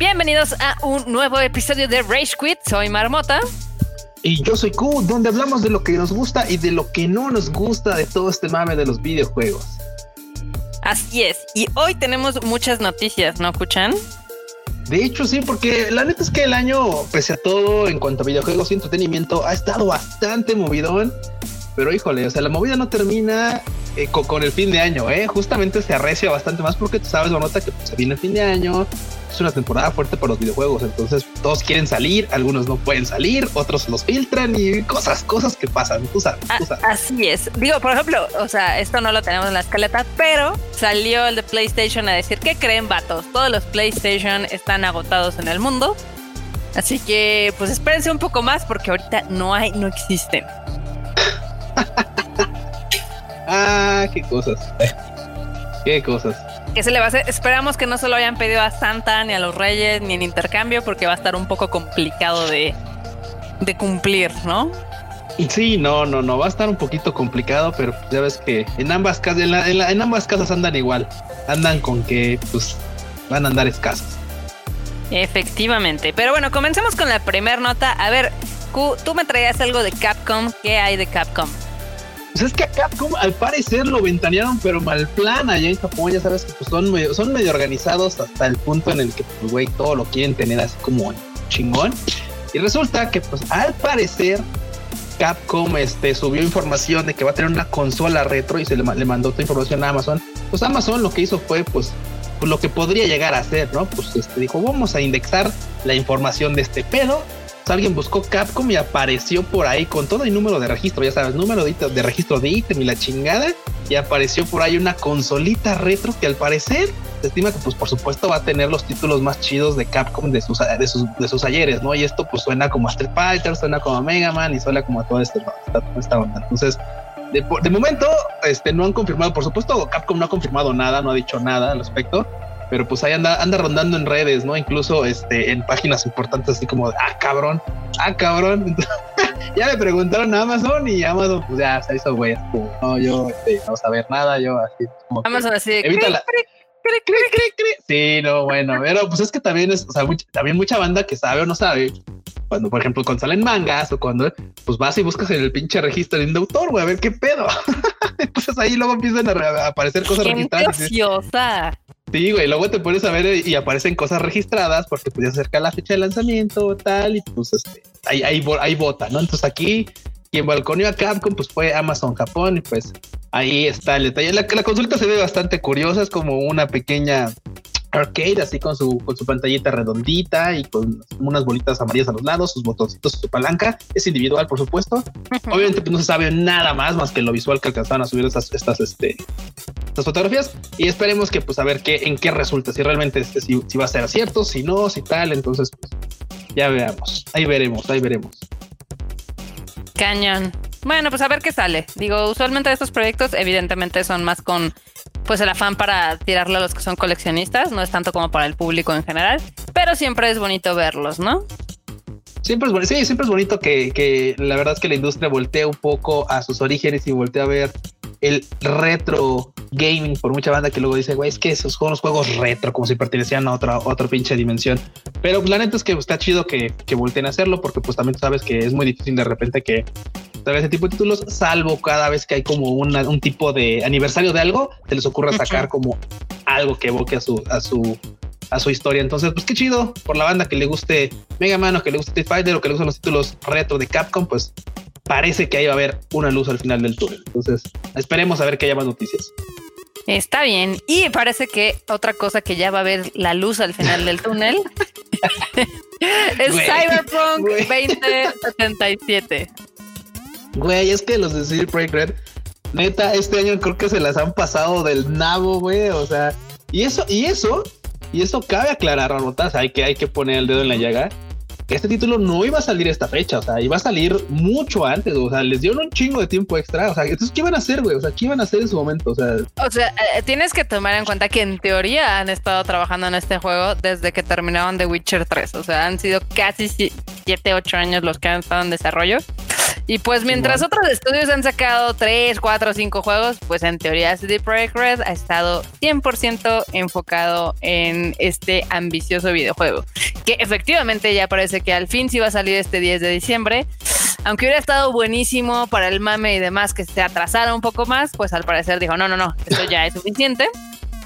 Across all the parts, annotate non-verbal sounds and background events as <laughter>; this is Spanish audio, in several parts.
Bienvenidos a un nuevo episodio de Rage Quit. Soy Marmota. Y yo soy Q, donde hablamos de lo que nos gusta y de lo que no nos gusta de todo este mame de los videojuegos. Así es. Y hoy tenemos muchas noticias, ¿no, escuchan? De hecho, sí, porque la neta es que el año, pese a todo, en cuanto a videojuegos y entretenimiento, ha estado bastante movidón. Pero híjole, o sea, la movida no termina eh, con, el fin de año, ¿eh? Justamente se arrecia bastante más porque tú sabes, lo nota que pues, se viene el fin de año, es una temporada fuerte para los videojuegos, entonces todos quieren salir, algunos no pueden salir, otros los filtran y cosas, cosas que pasan, tú sabes, tú sabes. Así es. Digo, por ejemplo, o sea, esto no lo tenemos en la escaleta, pero salió el de PlayStation a decir, ¿qué creen, vatos? Todos los PlayStation están agotados en el mundo. Así que, pues espérense un poco más porque ahorita no hay, no existen. <laughs> ah, qué cosas. Qué cosas. ¿Qué se le va a hacer? Esperamos que no se lo hayan pedido a Santa ni a los Reyes ni en intercambio porque va a estar un poco complicado de, de cumplir, ¿no? Sí, no, no, no, va a estar un poquito complicado, pero ya ves que en ambas casas, en, ambas casas andan igual, andan con que pues van a andar escasos. Efectivamente, pero bueno, comencemos con la primera nota. A ver, Q, tú me traías algo de Capcom, ¿qué hay de Capcom? Pues es que a Capcom al parecer lo ventanearon, pero mal plan allá en Japón. Ya sabes que pues, son, medio, son medio organizados hasta el punto en el que, pues, güey, todo lo quieren tener así como chingón. Y resulta que, pues, al parecer, Capcom este, subió información de que va a tener una consola retro y se le, le mandó toda información a Amazon. Pues Amazon lo que hizo fue, pues, pues, lo que podría llegar a ser, ¿no? Pues este dijo, vamos a indexar la información de este pedo alguien buscó Capcom y apareció por ahí con todo el número de registro, ya sabes, número de, registro de ítem y la chingada, y apareció por ahí una consolita retro que al parecer se estima que pues por supuesto va a tener los títulos más chidos de Capcom de sus, de sus, de sus ayeres, ¿no? Y esto pues suena como a Street Fighter, suena como a Mega Man y suena como a todo esto, esta. Entonces, de, de, momento, este, no han confirmado, por supuesto, Capcom no ha confirmado nada, no ha dicho nada al respecto pero pues ahí anda, anda rondando en redes, ¿no? Incluso este, en páginas importantes así como, ah, cabrón, ah, cabrón. <laughs> ya me preguntaron a Amazon y Amazon pues ya se hizo güey, no, yo este, no saber nada, yo así como... Amazon así, evita Sí, no, bueno, pero pues es que también es, o sea, también mucha banda que sabe o no sabe, cuando por ejemplo cuando salen mangas o cuando pues vas y buscas en el pinche registro de autor, güey, a ver qué pedo. <laughs> Entonces ahí luego empiezan a, aparecer cosas registradas. Sí, güey, luego te pones a ver y aparecen cosas registradas porque pues ya se acerca la fecha de lanzamiento tal y pues este, ahí, ahí, ahí vota, ¿no? Entonces aquí quien balconeó a Capcom pues fue Amazon Japón y pues ahí está el detalle. La, la consulta se ve bastante curiosa, es como una pequeña arcade, así con su, con su pantallita redondita y con unas bolitas amarillas a los lados, sus botoncitos, su palanca. Es individual, por supuesto. Obviamente pues, no se sabe nada más más que lo visual que alcanzaron a subir estas, estas, este, estas fotografías. Y esperemos que, pues, a ver qué, en qué resulta, si realmente este, si, va a ser cierto, si no, si tal. Entonces, pues, ya veamos. Ahí veremos, ahí veremos. Cañón. Bueno, pues a ver qué sale. Digo, usualmente estos proyectos evidentemente son más con pues el afán para tirarle a los que son coleccionistas, no es tanto como para el público en general, pero siempre es bonito verlos, ¿no? Siempre es, bonito, sí, siempre es bonito que, que la verdad es que la industria voltea un poco a sus orígenes y voltea a ver el retro gaming por mucha banda que luego dice, güey, es que esos son los juegos retro, como si pertenecían a otra, otra pinche dimensión. Pero la neta es que está chido que, que volteen a hacerlo, porque pues también sabes que es muy difícil de repente que ese tipo de títulos, salvo cada vez que hay como un tipo de aniversario de algo, te les ocurra sacar como algo que evoque a su, a su, a su historia. Entonces, pues qué chido por la banda que le guste Mega Man o que le guste Street Fighter o que le gustan los títulos retro de Capcom, pues parece que ahí va a haber una luz al final del túnel. Entonces, esperemos a ver que haya más noticias. Está bien. Y parece que otra cosa que ya va a haber la luz al final del túnel <laughs> es Cyberpunk 2077. Güey, es que los de CD Projekt Red, neta, este año creo que se las han pasado del nabo, güey. O sea, y eso, y eso, y eso cabe aclarar, Ramotas, hay que, hay que poner el dedo en la llaga. Este título no iba a salir esta fecha, o sea, iba a salir mucho antes, o sea, les dieron un chingo de tiempo extra, o sea, entonces, ¿qué iban a hacer, güey? O sea, ¿qué iban a hacer en su momento? O sea, o sea, eh, tienes que tomar en cuenta que en teoría han estado trabajando en este juego desde que terminaron The Witcher 3, o sea, han sido casi 7, 8 años los que han estado en desarrollo. Y pues mientras otros estudios han sacado 3, 4, 5 juegos, pues en teoría CD Projekt Red ha estado 100% enfocado en este ambicioso videojuego, que efectivamente ya parece que al fin sí va a salir este 10 de diciembre. Aunque hubiera estado buenísimo para el mame y demás que se atrasara un poco más, pues al parecer dijo, no, no, no, esto ya es suficiente.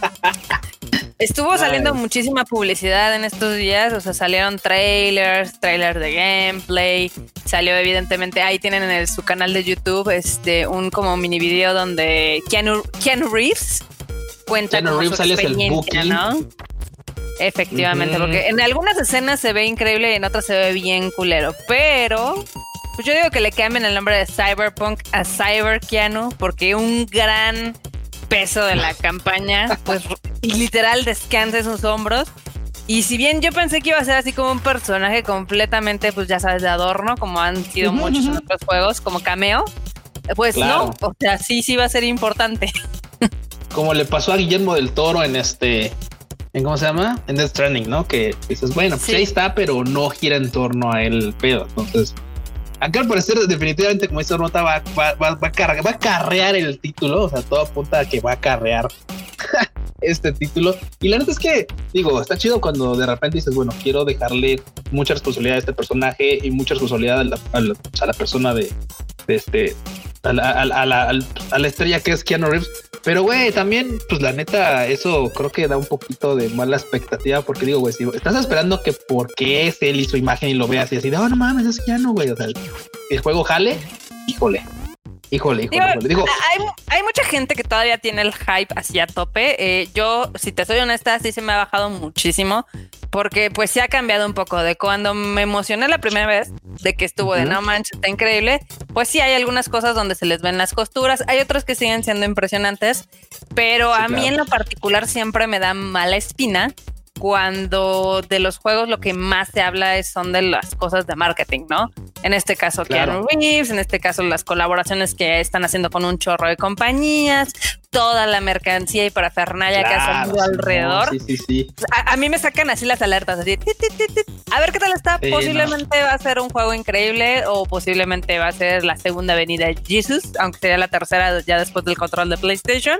<laughs> Estuvo saliendo muchísima publicidad en estos días, o sea, salieron trailers, trailers de gameplay, salió evidentemente, ahí tienen en su canal de YouTube este un como mini video donde Keanu, Reeves cuenta Keanu Reeves su experiencia, ¿no? Efectivamente, porque en algunas escenas se ve increíble y en otras se ve bien culero, pero pues yo digo que le cambien el nombre de Cyberpunk a Cyber Keanu porque un gran peso de la campaña, pues literal descansa en sus hombros. Y si bien yo pensé que iba a ser así como un personaje completamente, pues ya sabes, de adorno, como han sido muchos en otros juegos, como cameo, pues no, o sea, sí, sí va a ser importante. Como le pasó a Guillermo del Toro en este, en cómo se llama, en Death Stranding, ¿no? Que dices, bueno, pues ahí está, pero no gira en torno a él el pedo. Entonces, Acá al parecer definitivamente como esta nota va, va, va, va, a va a carrear el título, o sea, todo apunta a que va a carrear <laughs> este título. Y la neta es que, digo, está chido cuando de repente dices, bueno, quiero dejarle mucha responsabilidad a este personaje y mucha responsabilidad a la, a la, persona de, de este, a la, a, la, a la, estrella que es Keanu Reeves. Pero, güey, también, pues la neta, eso creo que da un poquito de mala expectativa porque digo, güey, si estás esperando que porque es él y su imagen y lo veas y así de, oh, no mames, es Keanu, güey. O sea, el juego jale, híjole, Híjole, híjole, Digo, hay, mucha gente que todavía tiene el hype así a tope. Eh, yo, si te soy honesta, sí se me ha bajado muchísimo. Porque pues se ha cambiado un poco de cuando me emocioné la primera vez de que estuvo de No Manches, está increíble. Pues sí hay algunas cosas donde se les ven las costuras. Hay otras que siguen siendo impresionantes. Pero a mí en lo particular siempre me da mala espina cuando de los juegos lo que más se habla es, son de las cosas de marketing, ¿no? En este caso, Keanu Reeves, en este caso, las colaboraciones que están haciendo con un chorro de compañías, toda la mercancía y parafernalia que ha salido alrededor. Sí, sí, sí. A, mí me sacan así las alertas, así. a ver qué tal está. posiblemente va a ser un juego increíble o posiblemente va a ser la segunda venida de Jesus, aunque sería la tercera ya después del control de PlayStation.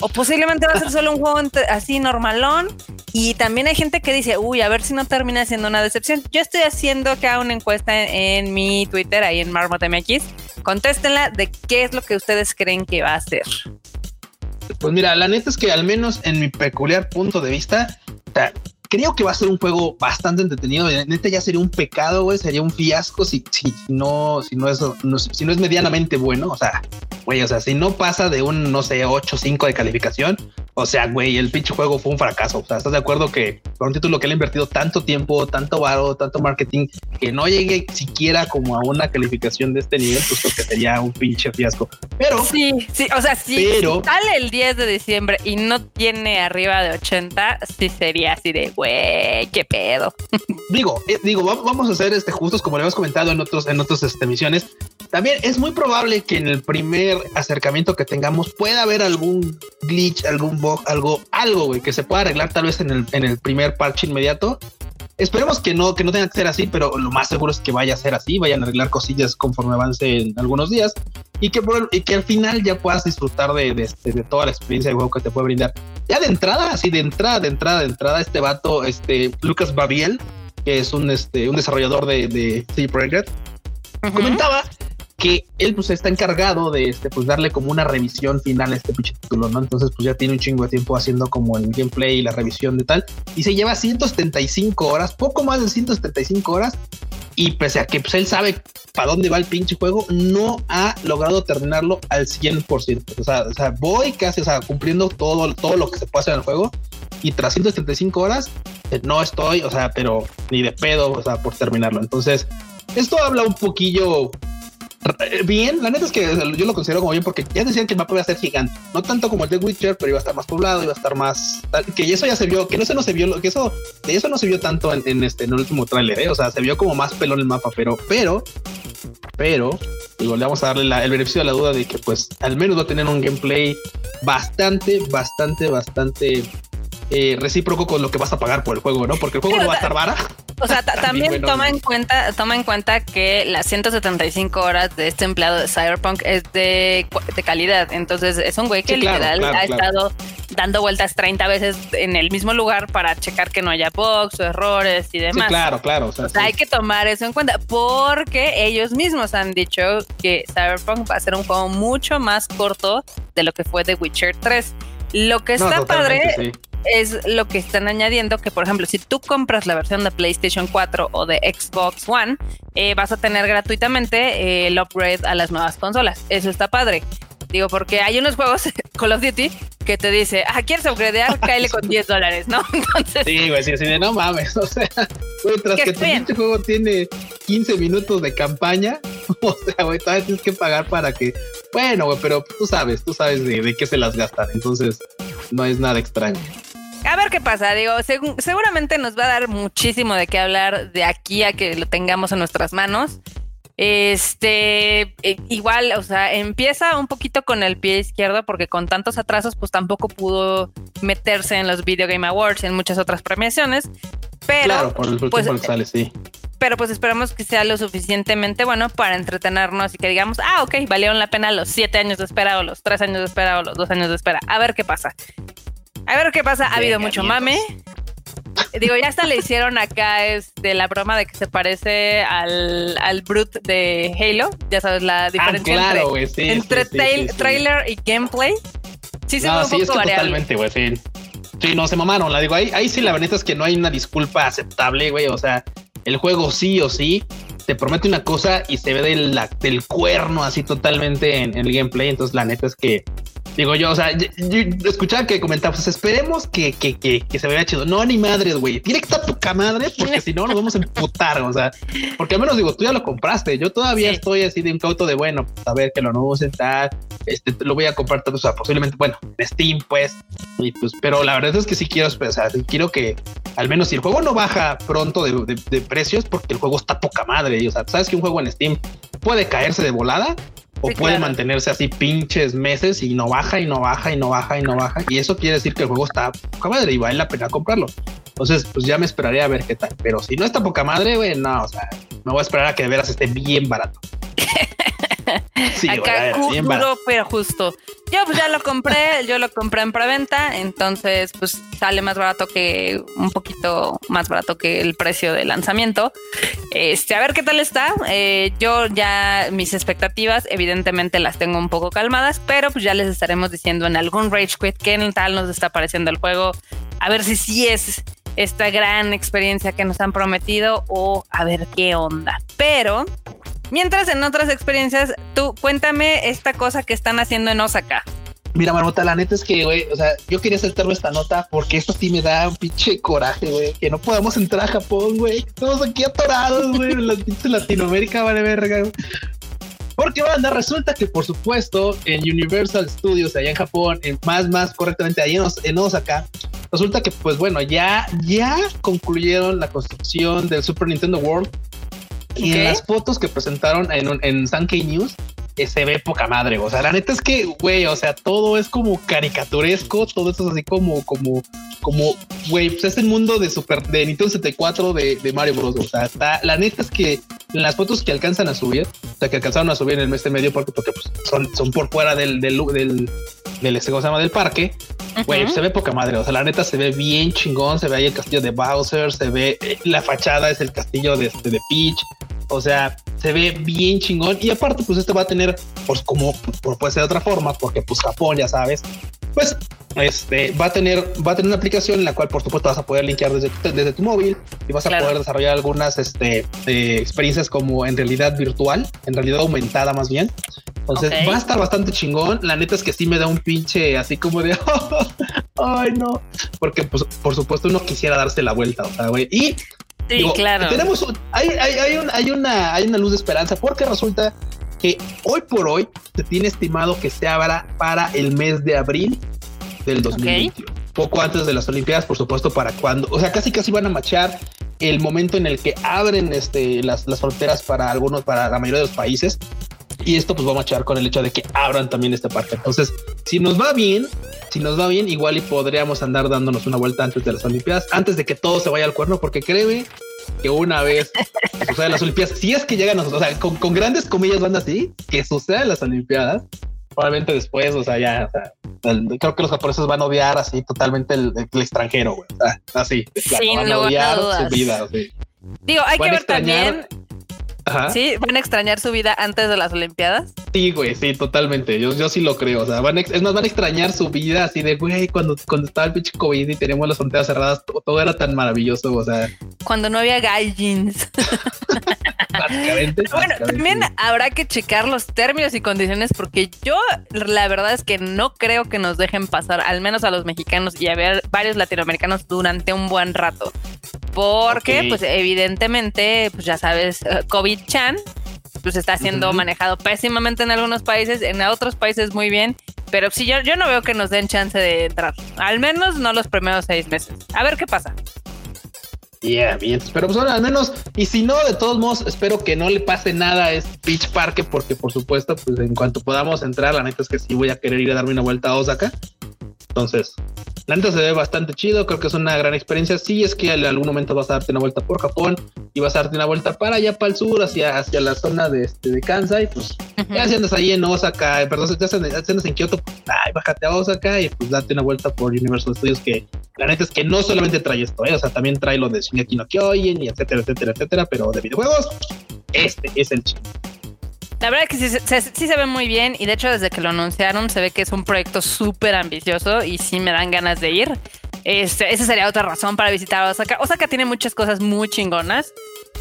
O posiblemente va a ser solo un juego así normalón. Y también hay gente que dice, uy, a ver si no termina siendo una decepción. Yo estoy haciendo acá una encuesta en, mi Twitter, ahí en MarmotMX. Contéstenla de qué es lo que ustedes creen que va a ser. Pues mira, la neta es que al menos en mi peculiar punto de vista, creo que va a ser un juego bastante entretenido. Neta ya sería un pecado, güey, sería un fiasco si, si no, si no es, si no es medianamente bueno. O sea, güey, o sea, si no pasa de un, no sé, 8 o 5 de calificación, o sea, güey, el pinche juego fue un fracaso. O sea, ¿estás de acuerdo que por un título que le ha invertido tanto tiempo, tanto varo, tanto marketing, que no llegue siquiera como a una calificación de este nivel, pues creo que sería un pinche fiasco. Pero sí, sí, o sea, si, sale el 10 de diciembre y no tiene arriba de 80, sí sería así de güey, qué pedo. Digo, eh, digo, vamos a ser este justos como le hemos comentado en otros, en otras este, emisiones. También es muy probable que en el primer acercamiento que tengamos pueda haber algún glitch, algún bug, algo, algo güey, que se pueda arreglar tal vez en el, en el primer parche inmediato. Esperemos que no, que no tenga que ser así, pero lo más seguro es que vaya a ser así, vayan a arreglar cosillas conforme avance en algunos días y que, y que al final ya puedas disfrutar de, de, este, de, toda la experiencia de juego que te puede brindar. Ya de entrada, así de entrada, de entrada, de entrada, este vato, este Lucas Babiel, que es un, este, un desarrollador de, de C Project, comentaba que él pues está encargado de este pues darle como una revisión final a este pinche título, ¿no? Entonces pues ya tiene un chingo de tiempo haciendo como el gameplay y la revisión de tal y se lleva 175 horas, poco más de 175 horas y pese a que pues, él sabe para dónde va el pinche juego, no ha logrado terminarlo al 100%. O sea, o sea, voy casi, o sea, cumpliendo todo, todo lo que se puede hacer en el juego y tras 175 horas eh, no estoy, o sea, pero ni de pedo, o sea, por terminarlo. Entonces, esto habla un poquillo bien, la neta es que yo lo considero como bien porque ya decían que el mapa iba a ser gigante, no tanto como el de Witcher, pero iba a estar más poblado, iba a estar más que eso ya se vio, que no se no se vio, que eso de eso no se vio tanto en, este en el último tráiler, ¿eh? o sea, se vio como más pelón el mapa, pero pero pero digo, le vamos a darle el beneficio de la duda de que pues al menos va a tener un gameplay bastante, bastante, bastante eh, recíproco con lo que vas a pagar por el juego, ¿no? Porque el juego no va a estar vara. O sea, <laughs> también toma en cuenta, toma en cuenta que las 175 horas de este empleado de Cyberpunk es de, calidad. Entonces es un güey que literal ha estado dando vueltas 30 veces en el mismo lugar para checar que no haya bugs o errores y demás. claro, claro. O sea, hay que tomar eso en cuenta porque ellos mismos han dicho que Cyberpunk va a ser un juego mucho más corto de lo que fue The Witcher 3. Lo que está padre es lo que están añadiendo, que por ejemplo, si tú compras la versión de PlayStation 4 o de Xbox One, eh, vas a tener gratuitamente eh, el upgrade a las nuevas consolas. Eso está padre. Digo, porque hay unos juegos, <laughs> Call of Duty, que te dice, ah, ¿quieres upgradear? <laughs> Cáele con 10 dólares, ¿no? <laughs> Entonces. Sí, güey, sí, así de no mames. O sea, güey, tras que tu juego tiene 15 minutos de campaña, o sea, güey, todavía tienes que pagar para que. Bueno, güey, pero tú sabes, tú sabes de, de qué se las gastan. Entonces, no es nada extraño. A ver qué pasa, digo, seguramente nos va a dar muchísimo de qué hablar de aquí a que lo tengamos en nuestras manos. Este, e, igual, o sea, empieza un poquito con el pie izquierdo porque con tantos atrasos, pues tampoco pudo meterse en los Video Game Awards y en muchas otras premiaciones. Pero, claro, por el pues, sale, sí. Pero pues esperamos que sea lo suficientemente bueno para entretenernos y que digamos, ah, ok, valieron la pena los siete años de espera o los tres años de espera o los dos años de espera. A ver qué pasa. A ver qué pasa. Ha habido mucho mame. Digo, ya hasta le hicieron acá este, la broma de que se parece al, al Brute de Halo. Ya sabes la ah, diferencia entre, trailer y gameplay. Sí, se no, sí, es que totalmente, güey, sí. Sí, no, se mamaron. La digo, ahí, ahí sí la verdad es que no hay una disculpa aceptable, güey. O sea, el juego sí o sí te promete una cosa y se ve del, del cuerno así totalmente en, en el gameplay. Entonces, la neta es que Digo yo, o sea, yo, escuchaba que comentabas, pues esperemos que, que, que, que, se vea chido. No, ni madres, güey. Tiene que estar poca madre porque si no nos vamos a emputar. O sea, porque al menos digo, tú ya lo compraste. Yo todavía estoy así de un cauto de bueno, pues, a ver que lo no vamos a sentar. Este lo voy a comprar, o sea, posiblemente, bueno, en Steam, pues. Y pues, pero la verdad es que sí quiero, o sea, quiero que al menos si el juego no baja pronto de, de precios, porque el juego está poca madre. Y, o sea, sabes que un juego en Steam puede caerse de volada o puede mantenerse así pinches meses y no baja y no baja y no baja y no baja. Y eso quiere decir que el juego está poca madre y vale la pena comprarlo. Entonces, pues ya me esperaré a ver qué tal. Pero si no está poca madre, güey, no, o sea, me voy a esperar a que de veras esté bien barato. <laughs> <laughs> Sí, Acá barato. pero justo. Yo pues ya lo compré, yo lo compré en preventa, entonces pues sale más barato que un poquito más barato que el precio de lanzamiento. Este, a ver qué tal está. Eh, yo ya mis expectativas evidentemente las tengo un poco calmadas, pero pues ya les estaremos diciendo en algún Rage Quit qué tal nos está pareciendo el juego. A ver si sí es esta gran experiencia que nos han prometido o a ver qué onda. Pero Mientras en otras experiencias, tú cuéntame esta cosa que están haciendo en Osaka. Mira, Marmota, la neta es que, güey, o sea, yo quería saltarme esta nota porque esto sí me da un pinche coraje, güey, que no podamos entrar a Japón, güey. Estamos aquí atorados, güey, en la Latinoamérica, vale verga. Porque banda, resulta que por supuesto en Universal Studios allá en Japón, en más, más correctamente allá en, Osaka, resulta que pues bueno, ya, ya concluyeron la construcción del Super Nintendo World y en las fotos que presentaron en, en Sankey News, eh, se ve poca madre. O sea, la neta es que, güey, o sea, todo es como caricaturesco, todo eso es así como, como, como, güey, pues es el mundo de Super, de Nintendo 74 de, de Mario Bros. O sea, está, la neta es que en las fotos que alcanzan a subir, o sea, que alcanzaron a subir en el mes de medio, porque, porque pues, son, son por fuera del, del, del, del, este, llama? del parque, güey, se ve poca madre. O sea, la neta se ve bien chingón. Se ve ahí el castillo de Bowser, se ve eh, la fachada, es el castillo de, este, de Peach. O sea, se ve bien chingón. Y aparte, pues este va a tener, pues como puede ser de otra forma, porque pues Japón, ya sabes, pues este va a tener, va a tener una aplicación en la cual, por supuesto, vas a poder linkear desde, desde tu móvil y vas a poder desarrollar algunas este, eh, experiencias como en realidad virtual, en realidad aumentada más bien. Entonces va a estar bastante chingón. La neta es que sí me da un pinche así como de <laughs> ay, no, porque pues por supuesto uno quisiera darse la vuelta. O sea, güey, y Sí, claro. Tenemos hay, hay, hay, hay, una, hay una luz de esperanza porque resulta que hoy por hoy se tiene estimado que se abra para el mes de abril del 2021. Poco antes de las Olimpiadas, por supuesto, para cuando, o sea, casi casi van a machar el momento en el que abren este, las, las fronteras para algunos, para la mayoría de los países. Y esto pues va a machar con el hecho de que abran también este parque. Entonces, si nos va bien, si nos va bien, igual y podríamos andar dándonos una vuelta antes de las Olimpiadas, antes de que todo se vaya al cuerno, porque créeme que una vez suceda las Olimpiadas, si es que llegan, o sea, con, con grandes comillas van así, que sucedan las Olimpiadas, probablemente después, o sea, ya, o sea, creo que los japoneses van a odiar así totalmente el, el extranjero, güey. O sea, así, Sin van a odiar su vida. sí. Digo, hay Van que ver también. Ajá. Sí, van a extrañar su vida antes de las Olimpiadas. Sí, güey, sí, totalmente. Yo, yo sí lo creo. O sea, van a, es más, van a extrañar su vida así de, güey, cuando, cuando estaba el pinche COVID y teníamos las fronteras cerradas, to- todo era tan maravilloso. O sea, Cuando no había gaijins. <laughs> básicamente. Bueno, básicamente, también sí. habrá que checar los términos y condiciones porque yo la verdad es que no creo que nos dejen pasar, al menos a los mexicanos y a ver varios latinoamericanos durante un buen rato. Porque, Ok. pues evidentemente, pues ya sabes, eh, COVID-chan, pues está siendo Ujú. manejado pésimamente en algunos países, en otros países muy bien. Pero sí, yo, yo no veo que nos den chance de entrar. Al menos no los primeros seis meses. A ver qué pasa. Bien. Pero pues bueno, al menos, y si no, de todos modos, espero que no le pase nada a este Beach Parque, porque por supuesto, pues en cuanto podamos entrar, la neta es que sí voy a querer ir a darme una vuelta a Osaka. Entonces, la neta se ve bastante chido, creo que es una gran experiencia. Sí, es que en algún momento vas a darte una vuelta por Japón y vas a darte una vuelta para allá, para el sur, hacia, hacia la zona de, este, de Kansai, pues ya si andas ahí en Osaka, eh, perdón, si andas, si andas en Kioto, pues ay, bájate a Osaka y pues date una vuelta por Universal Studios que la neta es que no solamente trae esto, ¿eh? o sea, también trae lo de Shingeki no Kyojin y etcétera, etcétera, etcétera, pero de videojuegos, este es el chido. La verdad que sí, se- sí se ve muy bien y de hecho desde que lo anunciaron se ve que es un proyecto súper ambicioso y sí me dan ganas de ir. Este, esa sería otra razón para visitar Osaka. Osaka tiene muchas cosas muy chingonas.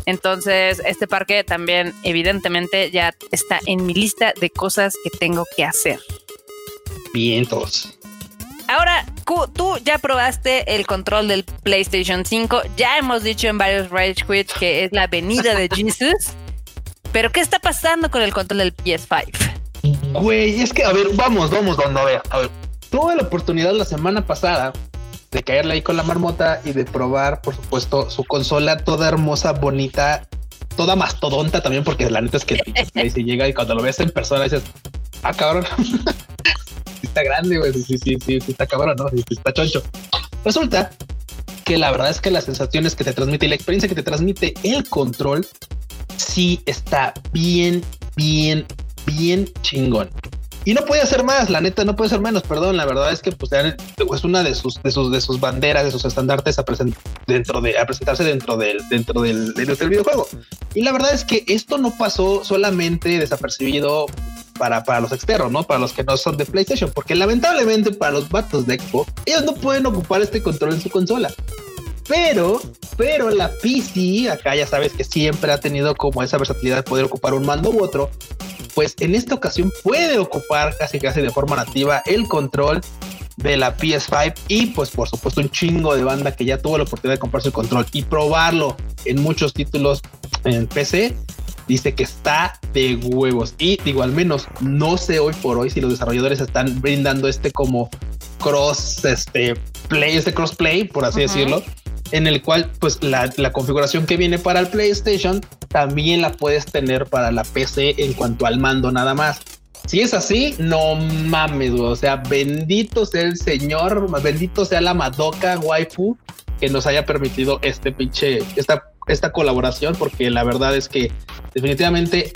Entonces, este parque también evidentemente ya está en mi lista de cosas que tengo que hacer. Vientos. Ahora, Q, tú ya probaste el control del PlayStation 5. Ya hemos dicho en varios Rage Quits que es la venida de <laughs> Jesus. Pero, ¿qué está pasando con el control del PS5? Güey, es que, a ver, vamos, vamos, vamos, a ver, a ver. Tuve la oportunidad la semana pasada de caerle ahí con la marmota y de probar, por supuesto, su consola toda hermosa, bonita, toda mastodonta también, porque la neta es que Play <laughs> se llega y cuando lo ves en persona dices, ah, cabrón. <laughs> Está grande, güey. Sí, sí, sí, sí, está cabrón, ¿no? Sí está choncho. Resulta que la verdad es que las sensaciones que te transmite y la experiencia que te transmite el control sí está bien, bien, bien chingón. Y no puede hacer más, la neta, no puede ser menos, perdón. La verdad es que pues es una de sus, de sus, de sus banderas, de sus estandartes a, dentro de, presentarse dentro del, dentro del, videojuego. Y la verdad es que esto no pasó solamente desapercibido para, para los externos, ¿no? Para los que no son de PlayStation, porque lamentablemente para los vatos de Xbox, ellos no pueden ocupar este control en su consola. Pero, pero la PC, acá ya sabes que siempre ha tenido como esa versatilidad de poder ocupar un mando u otro, pues en esta ocasión puede ocupar casi casi de forma nativa el control de la PS5 y pues por supuesto un chingo de banda que ya tuvo la oportunidad de comprarse el control y probarlo en muchos títulos en PC dice que está de huevos y digo al menos no sé hoy por hoy si los desarrolladores están brindando este como cross este play este crossplay por así uh -huh. decirlo en el cual pues la, configuración que viene para el PlayStation también la puedes tener para la PC en cuanto al mando nada más. Si es así, no mames, o sea, bendito sea el señor, bendito sea la Madoka waifu que nos haya permitido este pinche, esta, esta colaboración, porque la verdad es que definitivamente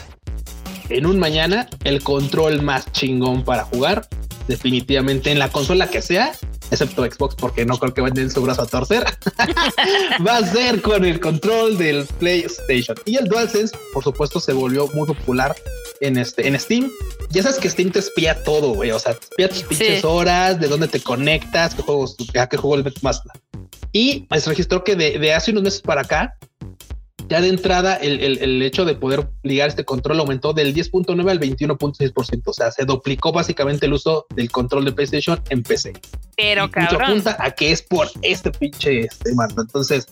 en un mañana el control más chingón para jugar, definitivamente en la consola que sea, excepto Xbox, porque no creo que vayan su brazo a torcer, <laughs> va a ser con el control del PlayStation. Y el DualSense, por supuesto, se volvió muy popular en este en Steam. Ya sabes que Steam te espía todo, güey. O sea, te espía tus pinches sí. horas, de dónde te conectas, qué juegos, a qué juego el más. Y se registró que de, de hace unos meses para acá, ya de entrada el, el, el, hecho de poder ligar este control aumentó del 10.9 al 21.6%. O sea, se duplicó básicamente el uso del control de PlayStation en PC. Pero y cabrón. Mucho apunta a que es por este pinche este mando. Entonces,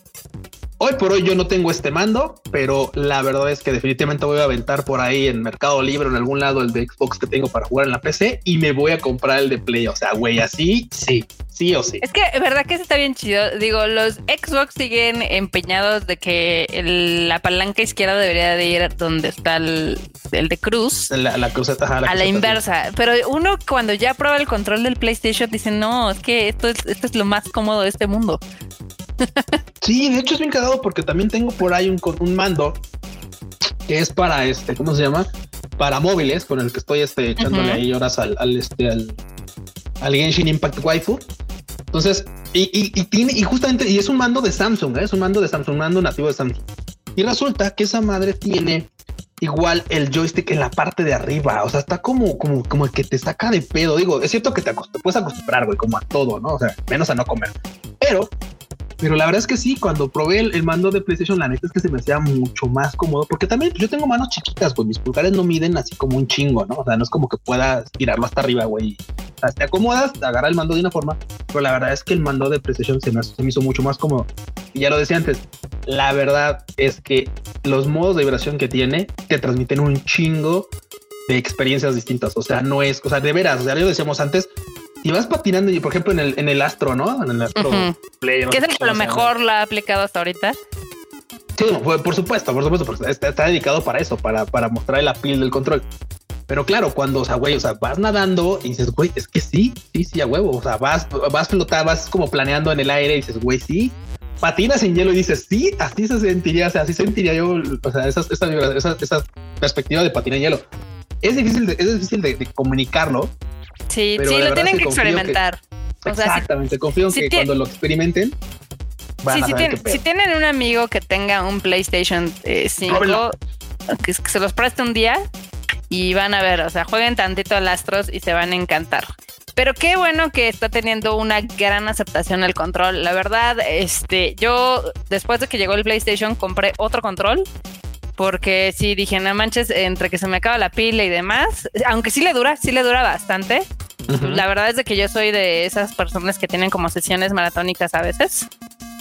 hoy por hoy yo no tengo este mando, pero la verdad es que definitivamente voy a aventar por ahí en Mercado Libre o en algún lado el de Xbox que tengo para jugar en la PC y me voy a comprar el de Play. O sea, güey, así sí, sí o sí. Es que, verdad que está bien chido. Digo, los Xbox siguen empeñados de que el, la palanca izquierda debería de ir donde está el, el de cruz. La, ajá, la a la inversa. Pero uno cuando ya prueba el control del PlayStation dice, no, es que esto es, esto es lo más cómodo de este mundo. Sí, de hecho es bien cagado porque también tengo por ahí un, un mando que es para este, ¿cómo se llama? Para móviles, con el que estoy este, echándole ahí horas al, al, este, al, al Genshin Impact Waifu. Entonces, y, y, tiene, y justamente, y es un mando de Samsung, ¿eh? es un mando de Samsung, un mando nativo de Samsung. Y resulta que esa madre tiene igual el joystick en la parte de arriba. O sea, está como, como, como el que te saca de pedo. Digo, es cierto que te, te puedes acostumbrar, güey, como a todo, ¿no? O sea, menos a no comer. Pero pero la verdad es que sí, cuando probé el, mando de PlayStation, la neta es que se me hacía mucho más cómodo, porque también yo tengo manos chiquitas, pues mis pulgares no miden así como un chingo, ¿no? O sea, no es como que puedas tirarlo hasta arriba, güey. O sea, te acomodas, te agarra el mando de una forma, pero la verdad es que el mando de PlayStation se me, se me hizo mucho más cómodo. Y ya lo decía antes, la verdad es que los modos de vibración que tiene te transmiten un chingo de experiencias distintas. O sea, no es, o sea, de veras, o sea, yo decíamos antes, y vas patinando, y por ejemplo, en el, en el Astro, ¿no? En el Astro Play. ¿Qué es el que lo mejor la ha aplicado hasta ahorita? Sí, por supuesto, por supuesto, porque está, dedicado para eso, para, para mostrar la piel del control. Pero claro, cuando, o sea, güey, o sea, vas nadando y dices, güey, es que sí, sí, sí, a huevo. O sea, vas, vas flotando, vas como planeando en el aire y dices, güey, sí. Patinas en hielo y dices, sí, así se sentiría, o sea, así sentiría yo, o sea, esa, esa, esa, perspectiva de patinar en hielo. Es difícil, de, es difícil de comunicarlo, Sí, sí, lo tienen que experimentar. exactamente, confío en que cuando lo experimenten. sí, si, tienen un amigo que tenga un PlayStation 5, eh, que, se los preste un día y van a ver, o sea, jueguen tantito al Astros y se van a encantar. Pero qué bueno que está teniendo una gran aceptación el control. La verdad, este, yo después de que llegó el PlayStation compré otro control porque sí dije, no manches, entre que se me acaba la pila y demás, aunque sí le dura, sí le dura bastante. La verdad es de que yo soy de esas personas que tienen como sesiones maratónicas a veces.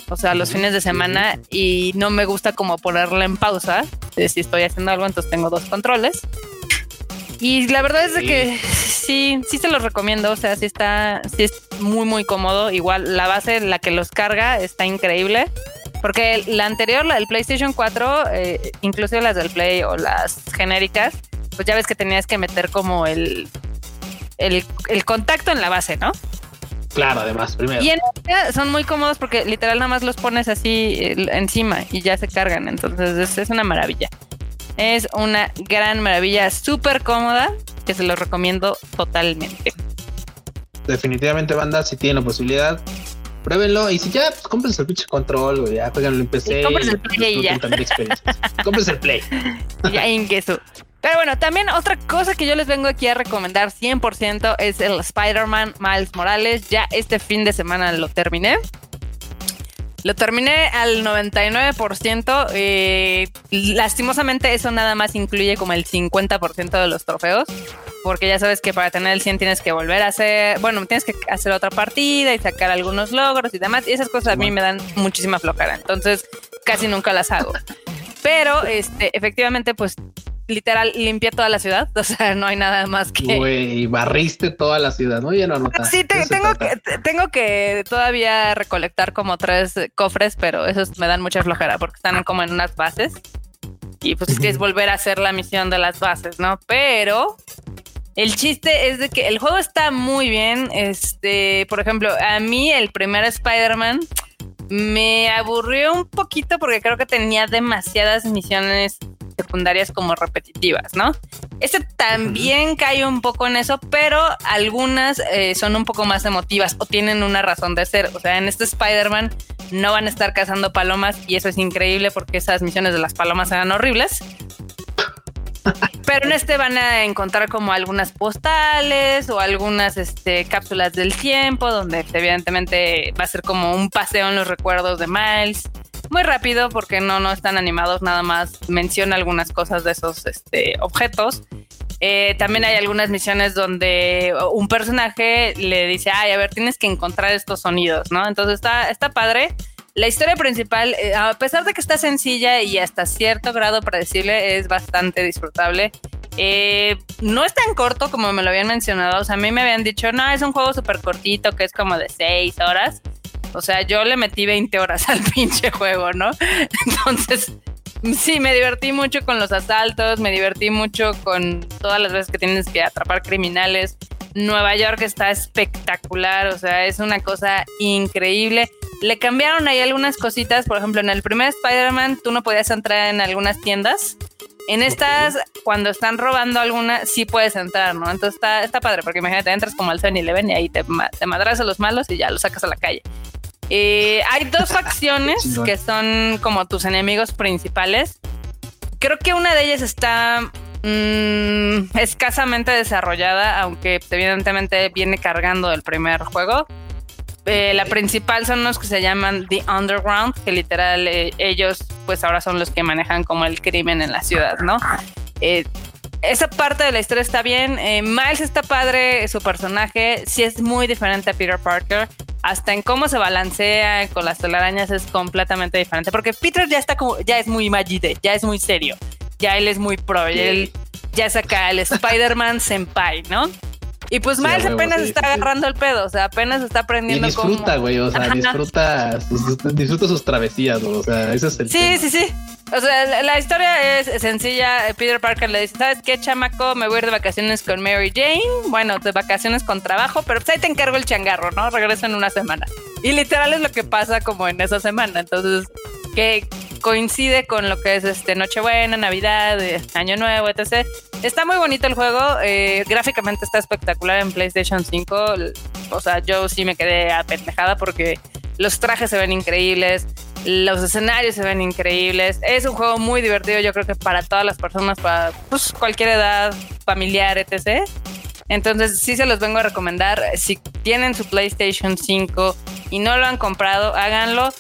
O sea, los fines de semana y no me gusta como ponerla en pausa. si estoy haciendo algo, entonces tengo dos controles. Y la verdad es de que sí, sí se los recomiendo. O sea, sí está, sí es muy, muy cómodo. Igual la base, la que los carga, está increíble. Porque la anterior, la del PlayStation 4, eh, incluso las del Play o las genéricas, pues ya ves que tenías que meter como el, el, contacto en la base, ¿no? Claro, además, primero. Y en son muy cómodos porque literal nada más los pones así encima y ya se cargan. Entonces es, una maravilla. Es una gran maravilla, súper cómoda, que se los recomiendo totalmente. Definitivamente, banda, si tienen la posibilidad, pruébenlo. Y si ya, pues cómprense el pinche control, güey. Ya jueganlo en PC. <laughs> Cómprense el play y ya. cómprense el play. ya en queso. Pero bueno, también otra cosa que yo les vengo aquí a recomendar 100% es el Spider-Man Miles Morales. Ya este fin de semana lo terminé. Lo terminé al 99%. Eh, lastimosamente eso nada más incluye como el 50% de los trofeos. Porque ya sabes que para tener el 100 tienes que volver a hacer, bueno, tienes que hacer otra partida y sacar algunos logros y demás. Y esas cosas a mí me dan muchísima flojera. Entonces casi nunca las hago. Pero este, efectivamente, pues literal limpié toda la ciudad, <laughs> o sea, no hay nada más que. Güey, barriste toda la ciudad, ¿no? Ya no notas. Sí, tengo, que, tengo que todavía recolectar como tres cofres, pero esos me dan mucha flojera porque están como en unas bases. Y pues es que es volver a hacer la misión de las bases, ¿no? Pero el chiste es de que el juego está muy bien. Este, por ejemplo, a mí el primer Spider-Man me aburrió un poquito porque creo que tenía demasiadas misiones secundarias como repetitivas, ¿no? Este también cae un poco en eso, pero algunas eh, son un poco más emotivas o tienen una razón de ser. O sea, en este Spider-Man no van a estar cazando palomas y eso es increíble porque esas misiones de las palomas eran horribles. Pero en este van a encontrar como algunas postales o algunas este, cápsulas del tiempo, donde evidentemente va a ser como un paseo en los recuerdos de Miles muy rápido porque no, no están animados, nada más menciona algunas cosas de esos este, objetos. Eh, también hay algunas misiones donde un personaje le dice, ay, a ver, tienes que encontrar estos sonidos, ¿no? Entonces está, está padre. La historia principal, eh, a pesar de que está sencilla y hasta cierto grado predecible, es bastante disfrutable. Eh, no es tan corto como me lo habían mencionado. O sea, a mí me habían dicho, no, es un juego súper cortito que es como de seis horas. O sea, yo le metí 20 horas <laughs> al pinche juego, ¿no? <laughs> Entonces, sí, me divertí mucho con los asaltos, me divertí mucho con todas las veces que tienes que atrapar criminales. Nueva York está espectacular, o sea, es una cosa increíble. Le cambiaron ahí algunas cositas, por ejemplo, en el primer Spider-Man tú no podías entrar en algunas tiendas. En estas, cuando están robando alguna, sí puedes entrar, ¿no? Entonces está, está padre, porque imagínate, entras como al 7-Eleven y ahí te, te madras a los malos y ya los sacas a la calle. Eh, hay dos <laughs> facciones que son como tus enemigos principales. Creo que una de ellas está mm, escasamente desarrollada, aunque evidentemente viene cargando del primer juego. Eh, la principal son los que se llaman The Underground, que literal eh, ellos pues ahora son los que manejan como el crimen en la ciudad, ¿no? esa parte de la historia está bien. Miles está padre, su personaje sí es muy diferente a Peter Parker hasta en cómo se balancea con las telarañas es completamente diferente. Porque Peter ya está como, ya es muy Magide, ya es muy serio, ya él es muy pro, él ya saca el Spider-Man Senpai, ¿no? Y pues Miles apenas está agarrando el pedo, o sea, apenas está aprendiendo. Y disfruta, güey, o sea, <laughs> disfruta, disfruta sus travesías, güey, o sea, ese es el. Sí, sí, sí. O sea, la, historia es sencilla. Peter Parker le dice, ¿sabes qué, chamaco? Me voy a ir de vacaciones con Mary Jane. Bueno, de vacaciones con trabajo, pero pues ahí te encargo el changarro, ¿no? Regreso en una semana. Y literal es lo que pasa como en esa semana. Entonces, que coincide con lo que es este Nochebuena, Navidad, eh, Año Nuevo, etc. Está muy bonito el juego. Eh, gráficamente está espectacular en PlayStation 5. O sea, yo sí me quedé apendejada porque los trajes se ven increíbles. Los escenarios se ven increíbles. Es un juego muy divertido, yo creo que para todas las personas, para pues, cualquier edad, familiar, etc. Entonces sí se los vengo a recomendar. Si tienen su PlayStation 5 y no lo han comprado, háganlo.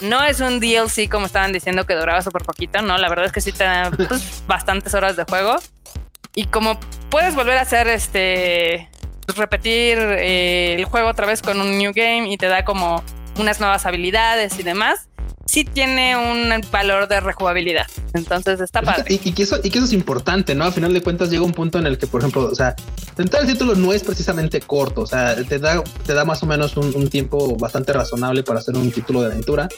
No es un DLC como estaban diciendo que duraba súper poquito, no, la verdad es que sí te da pues, <laughs> bastantes horas de juego. Y como puedes volver a hacer este, pues, repetir eh, el juego otra vez con un new game y te da como unas nuevas habilidades y demás, sí tiene un valor de rejugabilidad. Entonces está padre. Y, que eso, y que eso es importante, ¿no? Al final de cuentas llega un punto en el que, por ejemplo, o sea, tentar el título no es precisamente corto, o sea, te da, te da más o menos un tiempo bastante razonable para hacer un título de aventura.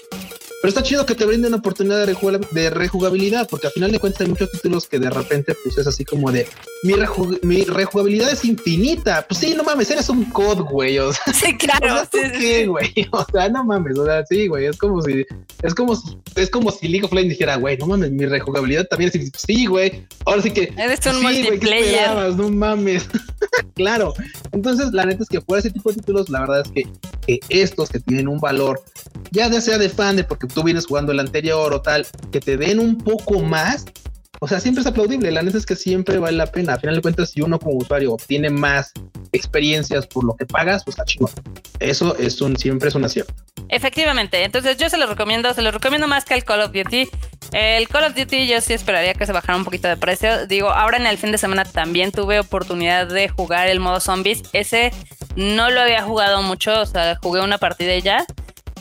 Pero está chido que te brinden una oportunidad de, rejugabilidad, porque al final de cuentas hay muchos títulos que de repente pues es así como de mi, rejugabilidad es infinita. Pues sí, no mames, eres un COD, güey. O sea, sí, claro. qué, güey? <laughs> O sea, no mames, o sea, sí, güey. Es como si, es como, es como si League of Legends dijera, güey, no mames, mi rejugabilidad también es sí, güey. Ahora sí que. Eres un multiplayer. no mames. <laughs> claro. Entonces, la neta es que fuera ese tipo de títulos, la verdad es que, que estos que tienen un valor, ya sea de fan, de porque tú vienes jugando el anterior o tal, que te den un poco más, o sea, siempre es aplaudible. La neta es que siempre vale la pena. A final de cuentas, si uno como usuario obtiene más experiencias por lo que pagas, pues está chingón. Eso es un, siempre es un acierto. Efectivamente. Entonces, yo se lo recomiendo, se lo recomiendo más que el Call of Duty. El Call of Duty yo sí esperaría que se bajara un poquito de precio. Digo, ahora en el fin de semana también tuve oportunidad de jugar el modo zombies. Ese no lo había jugado mucho, o sea, jugué una partida ya.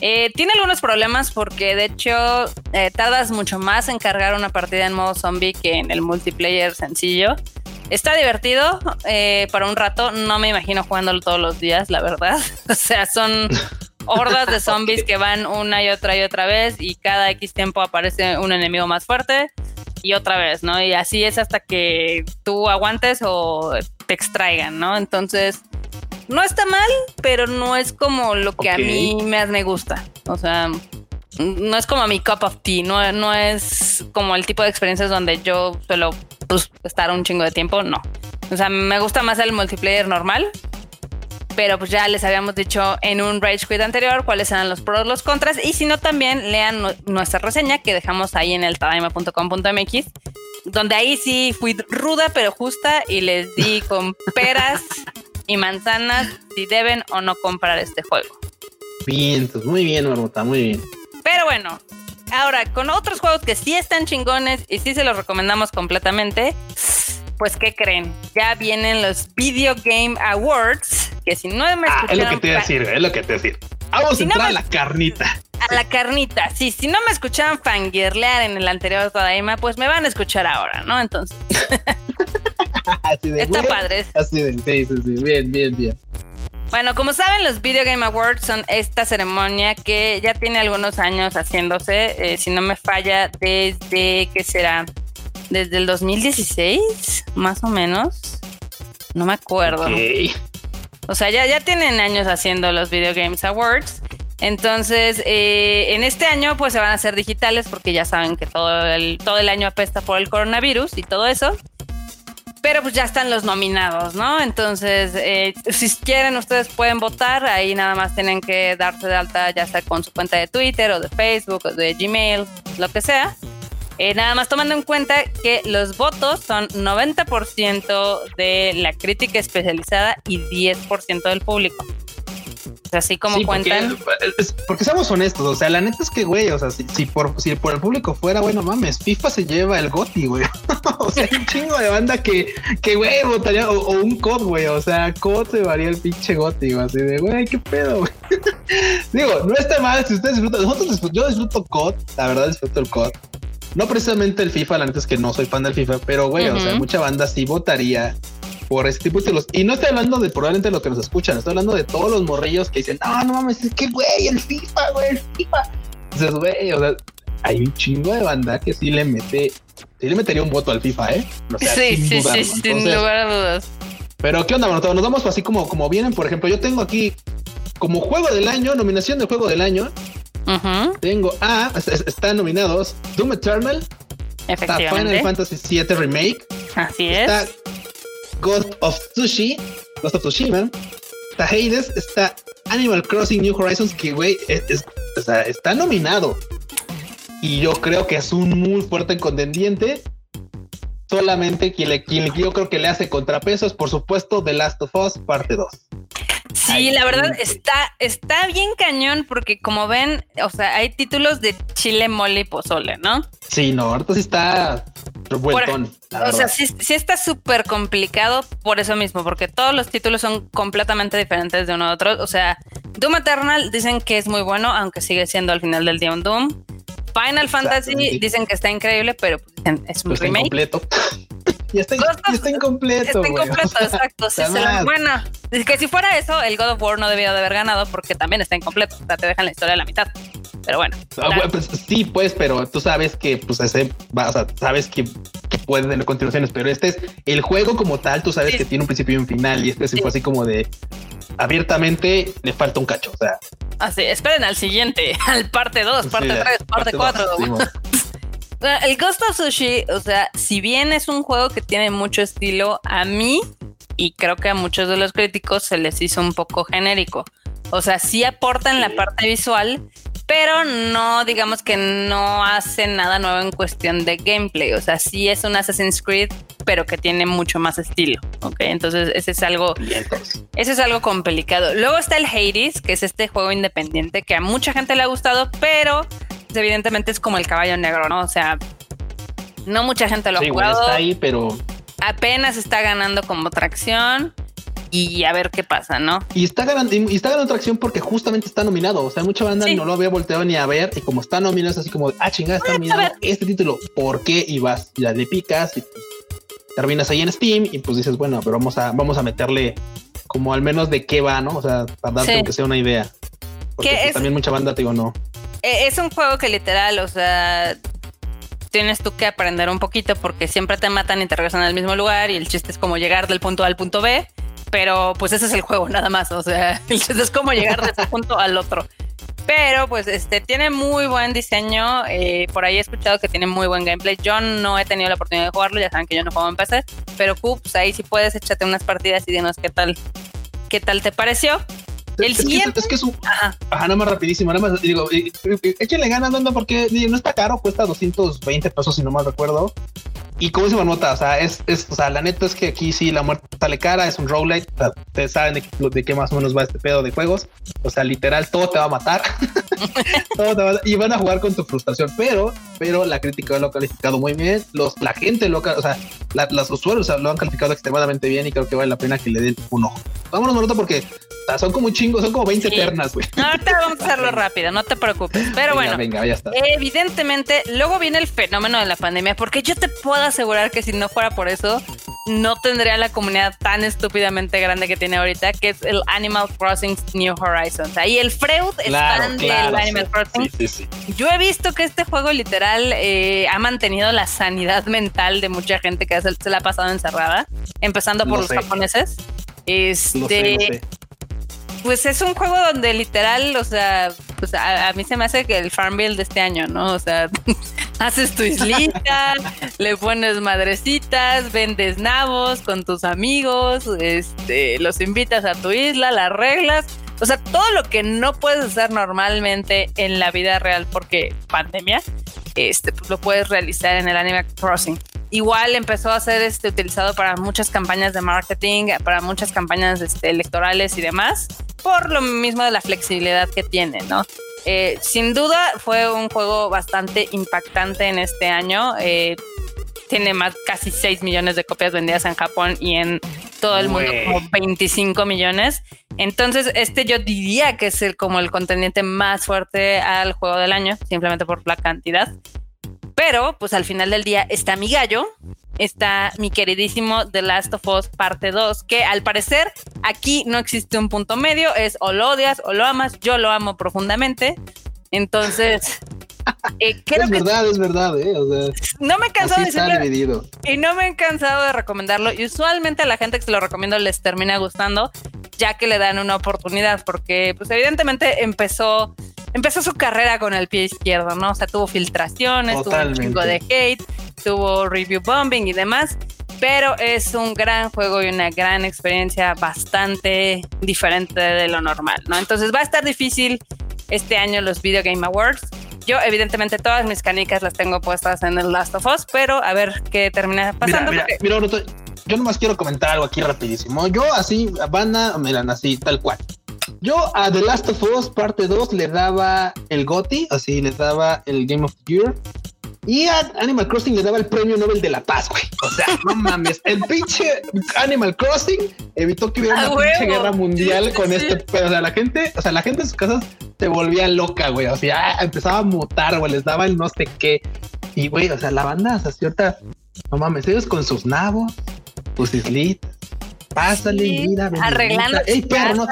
Eh, tiene algunos problemas porque de hecho eh, tardas mucho más en cargar una partida en modo zombie que en el multiplayer sencillo. Está divertido eh, para un rato, no me imagino jugándolo todos los días, la verdad. <laughs> o sea, son hordas de <laughs> zombies que van una y otra y otra vez y cada X tiempo aparece un enemigo más fuerte y otra vez, ¿no? Y así es hasta que tú aguantes o te extraigan, ¿no? Entonces no está mal, pero no es como lo que a mí me, me gusta. O sea, no es como mi cup of tea, no, no es como el tipo de experiencias donde yo suelo pues, estar un chingo de tiempo, no. O sea, me gusta más el multiplayer normal, pero pues ya les habíamos dicho en un Rage Quit anterior cuáles eran los pros, los contras, y si no también lean nuestra reseña que dejamos ahí en el tadaima.com.mx, donde ahí sí fui ruda pero justa y les di con peras <laughs> y manzanas si deben o no comprar este juego. Bien, pues muy bien, Marmota, muy bien. Pero bueno, ahora con otros juegos que sí están chingones y sí se los recomendamos completamente, pues ¿qué creen? Ya vienen los Video Game Awards, que si no me ah, es lo que te voy a decir, es lo que te voy a decir. Vamos a entrar a la carnita. A la carnita, sí, si no me escuchaban fangirlear en el anterior Tadaima, pues me van a escuchar ahora, ¿no? Entonces. <laughs> <laughs> Está padre. Así de, sí, sí, sí, bien, bien, bien. Bueno, como saben, los Video Game Awards son esta ceremonia que ya tiene algunos años haciéndose, eh, si no me falla, desde, ¿qué será? Desde el 2016, más o menos. No me acuerdo. O sea, ya, ya tienen años haciendo los Video Games Awards. Entonces, eh, en este año, pues se van a hacer digitales porque ya saben que todo el, todo el año apesta por el coronavirus y todo eso. Pero pues ya están los nominados, ¿no? Entonces, eh, si quieren, ustedes pueden votar. Ahí nada más tienen que darse de alta, ya sea con su cuenta de Twitter o de Facebook o de Gmail, lo que sea. Eh, nada más tomando en cuenta que los votos son 90% de la crítica especializada y 10% del público. Así como cuentan. Porque, somos honestos, o sea, la neta es que, güey, o sea, si, por, si por el público fuera, bueno, mames, FIFA se lleva el GOTI, güey. <laughs> o sea, un chingo de banda que, que güey, votaría, o, un COD, güey, o sea, COD se varía el pinche GOTI, güey, así de, güey, qué pedo, güey. <laughs> Digo, no está mal si ustedes disfrutan, nosotros yo disfruto COD, la verdad disfruto el COD. No precisamente el FIFA, la neta es que no soy fan del FIFA, pero güey, o sea, mucha banda sí votaría por este tipo de títulos. Y no estoy hablando de probablemente lo que nos escuchan, estoy hablando de todos los morrillos que dicen, no, no mames, es que güey, el FIFA, güey, el FIFA. Entonces, güey, o sea, hay un chingo de banda que sí le mete, sí le metería un voto al FIFA, ¿eh? sí, sí, sí, sin lugar a dudas. Pero, ¿qué onda, mano? Nos vamos así como, como vienen. Por ejemplo, yo tengo aquí como juego del año, nominación de juego del año. Tengo A, están nominados Doom Eternal, está Final Fantasy VII Remake, así está Ghost of Sushi, Ghost of Tsushima, está Hades, está Animal Crossing New Horizons, que güey, está nominado. Y yo creo que es un muy fuerte contendiente. Solamente quien, le, quien yo creo que le hace contrapeso es, por supuesto, The Last of Us, parte 2. Sí, la verdad está, está bien cañón porque como ven, o sea, hay títulos de chile, mole y pozole, ¿no? Sí, no, ahorita sí está revueltón. O sea, sí, sí está súper complicado por eso mismo, porque todos los títulos son completamente diferentes de uno a otro. O sea, Doom Eternal dicen que es muy bueno, aunque sigue siendo al final del día un Doom. Final Fantasy dicen que está increíble, pero es un remake. Incompleto. Y está, está incompleto. Está incompleto, exacto. Sí, se bueno, es que si fuera eso, el God of War no debía de haber ganado porque también está incompleto. O sea, te dejan la historia a la mitad. Pero bueno. Ah, pues, sí, pues, pero tú sabes que, pues, ese o sea, sabes que, puede tener continuaciones, pero este es el juego como tal. Tú sabes que tiene un principio y un final, y este sí, fue así como de abiertamente le falta un cacho. O sea, así esperen al siguiente, <laughs> al parte 2, parte 3, parte 4. <laughs> el Ghost of Sushi, o sea, si bien es un juego que tiene mucho estilo, a mí y creo que a muchos de los críticos se les hizo un poco genérico. O sea, sí aporta en la parte visual, pero no, digamos que no hace nada nuevo en cuestión de gameplay. O sea, sí es un Assassin's Creed, pero que tiene mucho más estilo. Ok, entonces ese es algo, ese es algo complicado. Luego está el Hades, que es este juego independiente que a mucha gente le ha gustado, pero evidentemente es como el caballo negro, ¿no? O sea, no mucha gente lo ha jugado. está ahí, pero apenas está ganando como tracción y a ver qué pasa, ¿no? Y está ganando, y está ganando tracción porque justamente está nominado. O sea, mucha banda no lo había volteado ni a ver. Y como está nominado, es así como, ah, chingada, está nominado este título. ¿Por qué? Y vas, ya le picas y pues, terminas ahí en Steam y pues dices, bueno, pero vamos a, vamos a meterle como al menos de qué va, ¿no? O sea, para darte que sea una idea. Porque pues, también mucha banda te digo, no. E, es un juego que literal, o sea, tienes tú que aprender un poquito porque siempre te matan y te regresan al mismo lugar y el chiste es como llegar del punto A al punto B pero pues ese es el juego <laughs> nada más, o sea, <laughs> es como llegar de ese <laughs> punto al otro. Pero pues este tiene muy buen diseño, eh, por ahí he escuchado que tiene muy buen gameplay. Yo no he tenido la oportunidad de jugarlo, ya saben que yo no juego en PC, pero pues ahí si puedes échate unas partidas y dinos qué tal, qué tal te pareció. El es, siguiente. Que, es que es un. Ajá. nada más rapidísimo. Nada más digo, échenle ganas, anda, porque no está caro, cuesta 220 pesos, si no mal recuerdo. Y cómo se nota, o sea, es, es, o sea, la neta es que aquí sí la muerte sale cara, es un roguelite, o sea, ustedes saben de, de, qué más o menos va este pedo de juegos, o sea, literal, todo te va a matar, <laughs> todo te va y van a jugar con tu frustración, pero, pero la crítica lo ha calificado muy bien, los, la gente lo, o sea, los usuarios lo han calificado extremadamente bien y creo que vale la pena que le den un ojo. Vámonos, Maroto, porque son como un chingo, son como 20 ternas, güey. ahorita vamos a hacerlo rápido, no te preocupes. Pero bueno, venga, ya está. evidentemente, luego viene el fenómeno de la pandemia, porque yo te puedo asegurar que si no fuera por eso, no tendría la comunidad tan estúpidamente grande que tiene ahorita, que es el Animal Crossing New Horizons. Ahí el Freud es fan del Animal Crossing. Sí, sí, yo he visto que este juego literal eh, ha mantenido la sanidad mental de mucha gente que se la ha pasado encerrada, empezando por los japoneses. Este, pues es un juego donde literal, o sea, pues a, mí se me hace que el Farmville de este año, ¿no? O sea, <laughs> haces tu islita, <laughs> le pones madrecitas, vendes nabos con tus amigos, este, los invitas a tu isla, las reglas. O sea, todo lo que no puedes hacer normalmente en la vida real porque pandemia, este, pues lo puedes realizar en el Animal Crossing. Igual empezó a ser este, utilizado para muchas campañas de marketing, para muchas campañas este, electorales y demás, por lo mismo de la flexibilidad que tiene, ¿no? Eh, sin duda fue un juego bastante impactante en este año. Eh, tiene más casi 6 millones de copias vendidas en Japón y en todo el mundo como 25 millones. Entonces, este yo diría que es el, como el contendiente más fuerte al juego del año, simplemente por la cantidad. Pero, pues al final del día está mi gallo, está mi queridísimo The Last of Us parte 2, que al parecer aquí no existe un punto medio, es o lo odias o lo amas, yo lo amo profundamente. Entonces, <laughs> eh, es verdad, es verdad, ¿eh? no me he cansado de decirlo. Y no me he cansado de recomendarlo. Y usualmente a la gente que se lo recomiendo les termina gustando, ya que le dan una oportunidad, porque pues evidentemente empezó, empezó su carrera con el pie izquierdo, ¿no? O sea, tuvo filtraciones, tuvo un chingo de hate, tuvo review bombing y demás. Pero es un gran juego y una gran experiencia bastante diferente de lo normal, ¿no? Entonces va a estar difícil este año los Video Game Awards yo, evidentemente, todas mis canicas las tengo puestas en el Last of Us, pero a ver qué termina pasando. Mira, mira, yo nomás quiero comentar algo aquí rapidísimo. Yo así, banda, miran así, tal cual. Yo a The Last of Us parte 2 le daba el GOTY, así le daba el Game of the Year. Y a Animal Crossing le daba el premio Nobel de la Paz, güey. O sea, no mames. El pinche Animal Crossing evitó que hubiera una pinche guerra mundial con este. Pero, o sea, la gente, o sea, la gente en sus casas se volvía loca, güey. O sea, empezaba a mutar, güey. Les daba el no sé qué. Y, güey, o sea, la banda, o sea, cierta. No mames, ellos con sus nabos, sus islitas pásale, mira, arreglando. Ey, perro, no,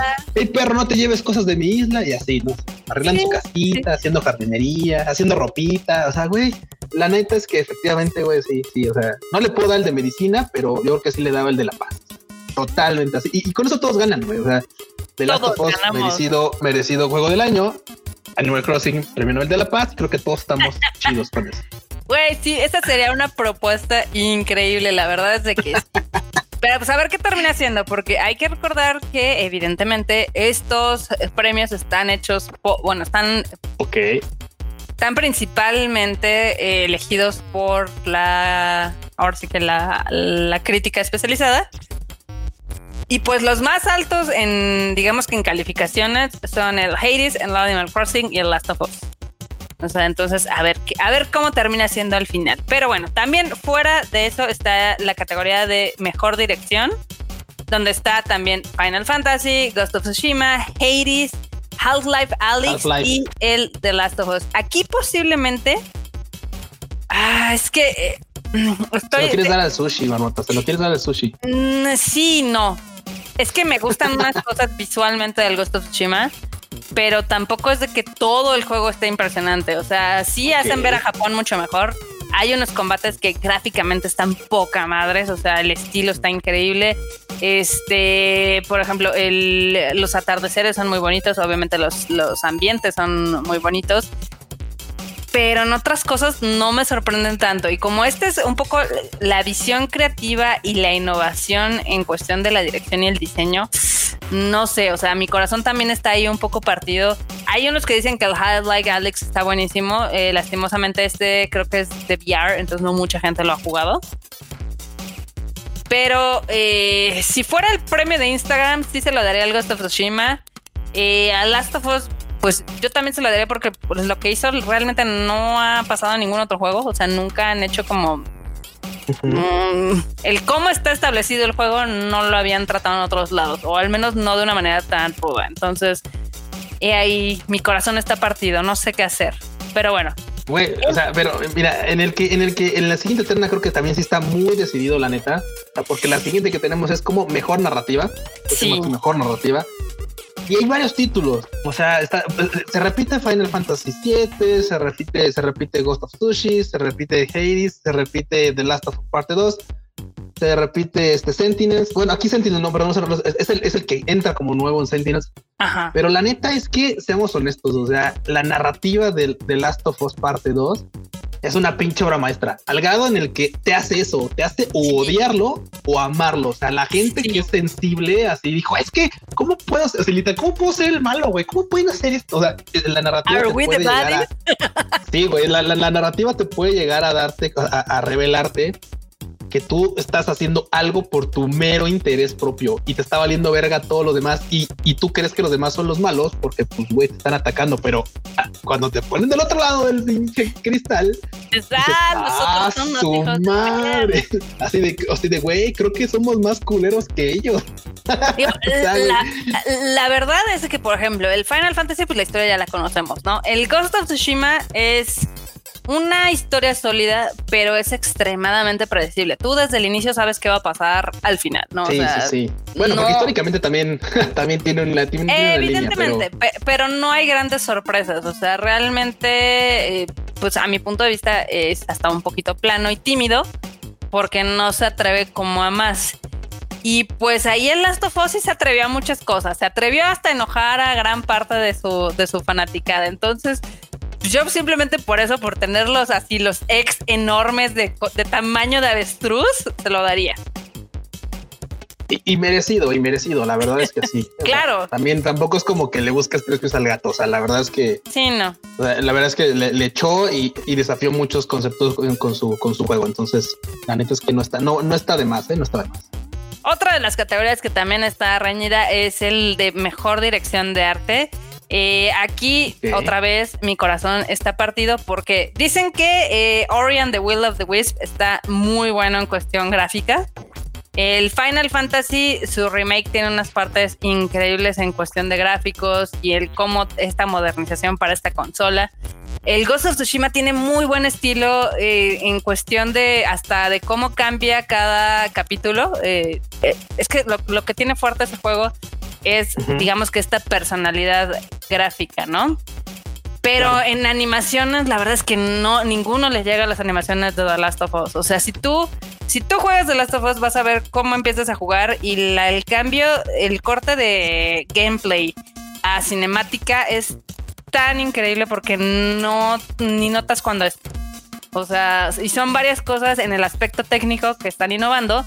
perro, no te lleves cosas de mi isla y así, ¿no? Arreglando su casita, haciendo jardinería, haciendo ropita. O sea, güey, la neta es que efectivamente, güey, sí, sí. O sea, no le puedo dar el de medicina, pero yo creo que sí le daba el de la paz. Totalmente así. Y, con eso todos ganan, güey. O sea, de Last of Us, merecido, merecido juego del año. Animal Crossing, premio Nobel de la Paz. Creo que todos estamos <laughs> chidos con eso. Güey, sí, esa sería una propuesta increíble. La verdad es de que <laughs> Pero pues a ver qué termina siendo, porque hay que recordar que evidentemente estos premios están hechos, bueno, están... Ok. Están principalmente eh, elegidos por la, ahora sí que la, la crítica especializada. Y pues los más altos en, digamos que en calificaciones son el Hades, el Animal Crossing y el Last of Us. O sea, entonces, a ver, a ver cómo termina siendo al final. Pero bueno, también fuera de eso está la categoría de mejor dirección, donde está también Final Fantasy, Ghost of Tsushima, Hades, Half-Life Alyx y el The Last of Us. Aquí posiblemente. Ah, es que. Eh, estoy, ¿Se lo quieres dar al sushi, Marmota? ¿Se lo quieres dar al sushi? Mm, sí, no. Es que me gustan unas <laughs> cosas visualmente del Ghost of Tsushima pero tampoco es de que todo el juego esté impresionante. O sea, sí hacen ver a Japón mucho mejor. Hay unos combates que gráficamente están poca madres, o sea, el estilo está increíble. Este, por ejemplo, los atardeceres son muy bonitos, obviamente los, los ambientes son muy bonitos pero en otras cosas no me sorprenden tanto. Y como este es un poco la visión creativa y la innovación en cuestión de la dirección y el diseño, no sé, o sea, mi corazón también está ahí un poco partido. Hay unos que dicen que el High Like Alex está buenísimo. Eh, lastimosamente este creo que es de VR, entonces no mucha gente lo ha jugado. Pero eh, si fuera el premio de Instagram, sí se lo daría al Ghost of Tsushima. Eh, a Last of Us pues yo también se lo daría porque pues, lo que hizo realmente no ha pasado en ningún otro juego. O sea, nunca han hecho como mm, el cómo está establecido el juego no lo habían tratado en otros lados, o al menos no de una manera tan ruda. Entonces, y ahí mi corazón está partido, no sé qué hacer. Pero bueno. Güey, o sea, pero mira, en el que, en el que, en la siguiente terna creo que también sí está muy decidido, la neta, porque la siguiente que tenemos es como mejor narrativa, sí. mejor narrativa, y hay varios títulos. O sea, se repite Final Fantasy VII, se repite, se repite Ghost of Sushi, se repite Hades, se repite The Last of Us Parte 2. se repite este Sentinels. Bueno, aquí Sentinels no, perdón, es, el, es el que entra como nuevo en Sentinels. Ajá. Pero la neta es que, seamos honestos, o sea, la narrativa de Last of Us parte 2 es una pinche obra maestra, al grado en el que te hace eso, te hace odiarlo o amarlo. O sea, la gente que es sensible así dijo, es que, ¿cómo puedo ser, ¿cómo puedo ser el malo, güey? ¿Cómo pueden hacer esto? O sea, la narrativa... Te puede llegar a, sí, güey, la, la, narrativa te puede llegar a darte, a, a revelarte que tú estás haciendo algo por tu mero interés propio y te está valiendo verga todo lo demás y, y tú crees que los demás son los malos porque pues güey te están atacando, pero ah, cuando te ponen del otro lado del pinche cristal, ah, su madre. <laughs> Así de, así de güey, creo que somos más culeros que ellos. <laughs> la, verdad es que, por ejemplo, el Final Fantasy, pues la historia ya la conocemos, ¿no? El Ghost of Tsushima es una historia sólida, pero es extremadamente predecible. Tú desde el inicio sabes qué va a pasar al final, ¿no? Sí, sí, sí. Bueno, porque históricamente también, <laughs> también tiene una, tiene Evidentemente, pero... no hay grandes sorpresas. O sea, realmente, eh, pues a mi punto de vista es hasta un poquito plano y tímido, porque no se atreve como a más. Y pues ahí el Last of Us sí se atrevió a muchas cosas. Se atrevió hasta a enojar a gran parte de su, de su fanaticada. Entonces, yo simplemente por eso, por tenerlos así, los ex enormes de, tamaño de avestruz, se lo daría. Y, merecido, y merecido, la verdad es que sí. <laughs> claro. también tampoco es como que le buscas precios al gato, o sea, la verdad es que... Sí, no. La verdad es que le, echó y, desafió muchos conceptos con, su, con su juego, entonces la neta es que no está, no, no está de más, ¿eh? no está de más. Otra de las categorías que también está reñida es el de mejor dirección de arte. Eh, aquí otra vez mi corazón está partido porque dicen que eh, Ori and the Will of the Wisp está muy bueno en cuestión gráfica. El Final Fantasy, su remake tiene unas partes increíbles en cuestión de gráficos y el cómo esta modernización para esta consola. El Ghost of Tsushima tiene muy buen estilo eh, en cuestión de hasta de cómo cambia cada capítulo. Eh, es que lo, lo, que tiene fuerte ese juego es, digamos que esta personalidad gráfica, ¿no? Pero en animaciones, la verdad es que no, ninguno le llega a las animaciones de The Last of Us. O sea, si tú, si tú juegas The Last of Us, vas a ver cómo empiezas a jugar y el cambio, el corte de gameplay a cinemática es tan increíble porque no ni notas cuando es. O sea, y son varias cosas en el aspecto técnico que están innovando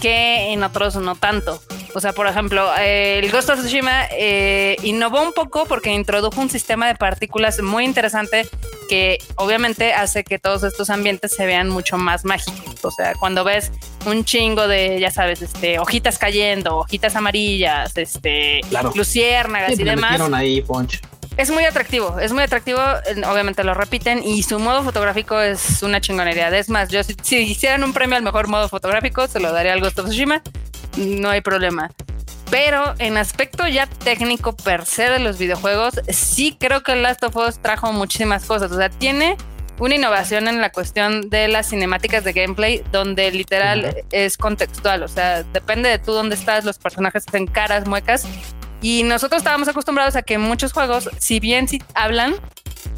que en otros no tanto. O sea, por ejemplo, el Ghost of Tsushima eh, innovó un poco porque introdujo un sistema de partículas muy interesante que obviamente hace que todos estos ambientes se vean mucho más mágicos. O sea, cuando ves un chingo de, ya sabes, este, hojitas cayendo, hojitas amarillas, este, luciérnagas y demás. ahí. Es muy atractivo, es muy atractivo, obviamente lo repiten y su modo fotográfico es una chingonería. Es más, yo si, hicieran un premio al mejor modo fotográfico, se lo daría al Ghost of Tsushima, no hay problema. Pero en aspecto ya técnico per se de los videojuegos, sí creo que Last of Us trajo muchísimas cosas. O sea, tiene una innovación en la cuestión de las cinemáticas de gameplay, donde literal es contextual. O sea, depende de tú dónde estás, los personajes hacen caras, muecas, y nosotros estábamos acostumbrados a que muchos juegos, si bien si hablan,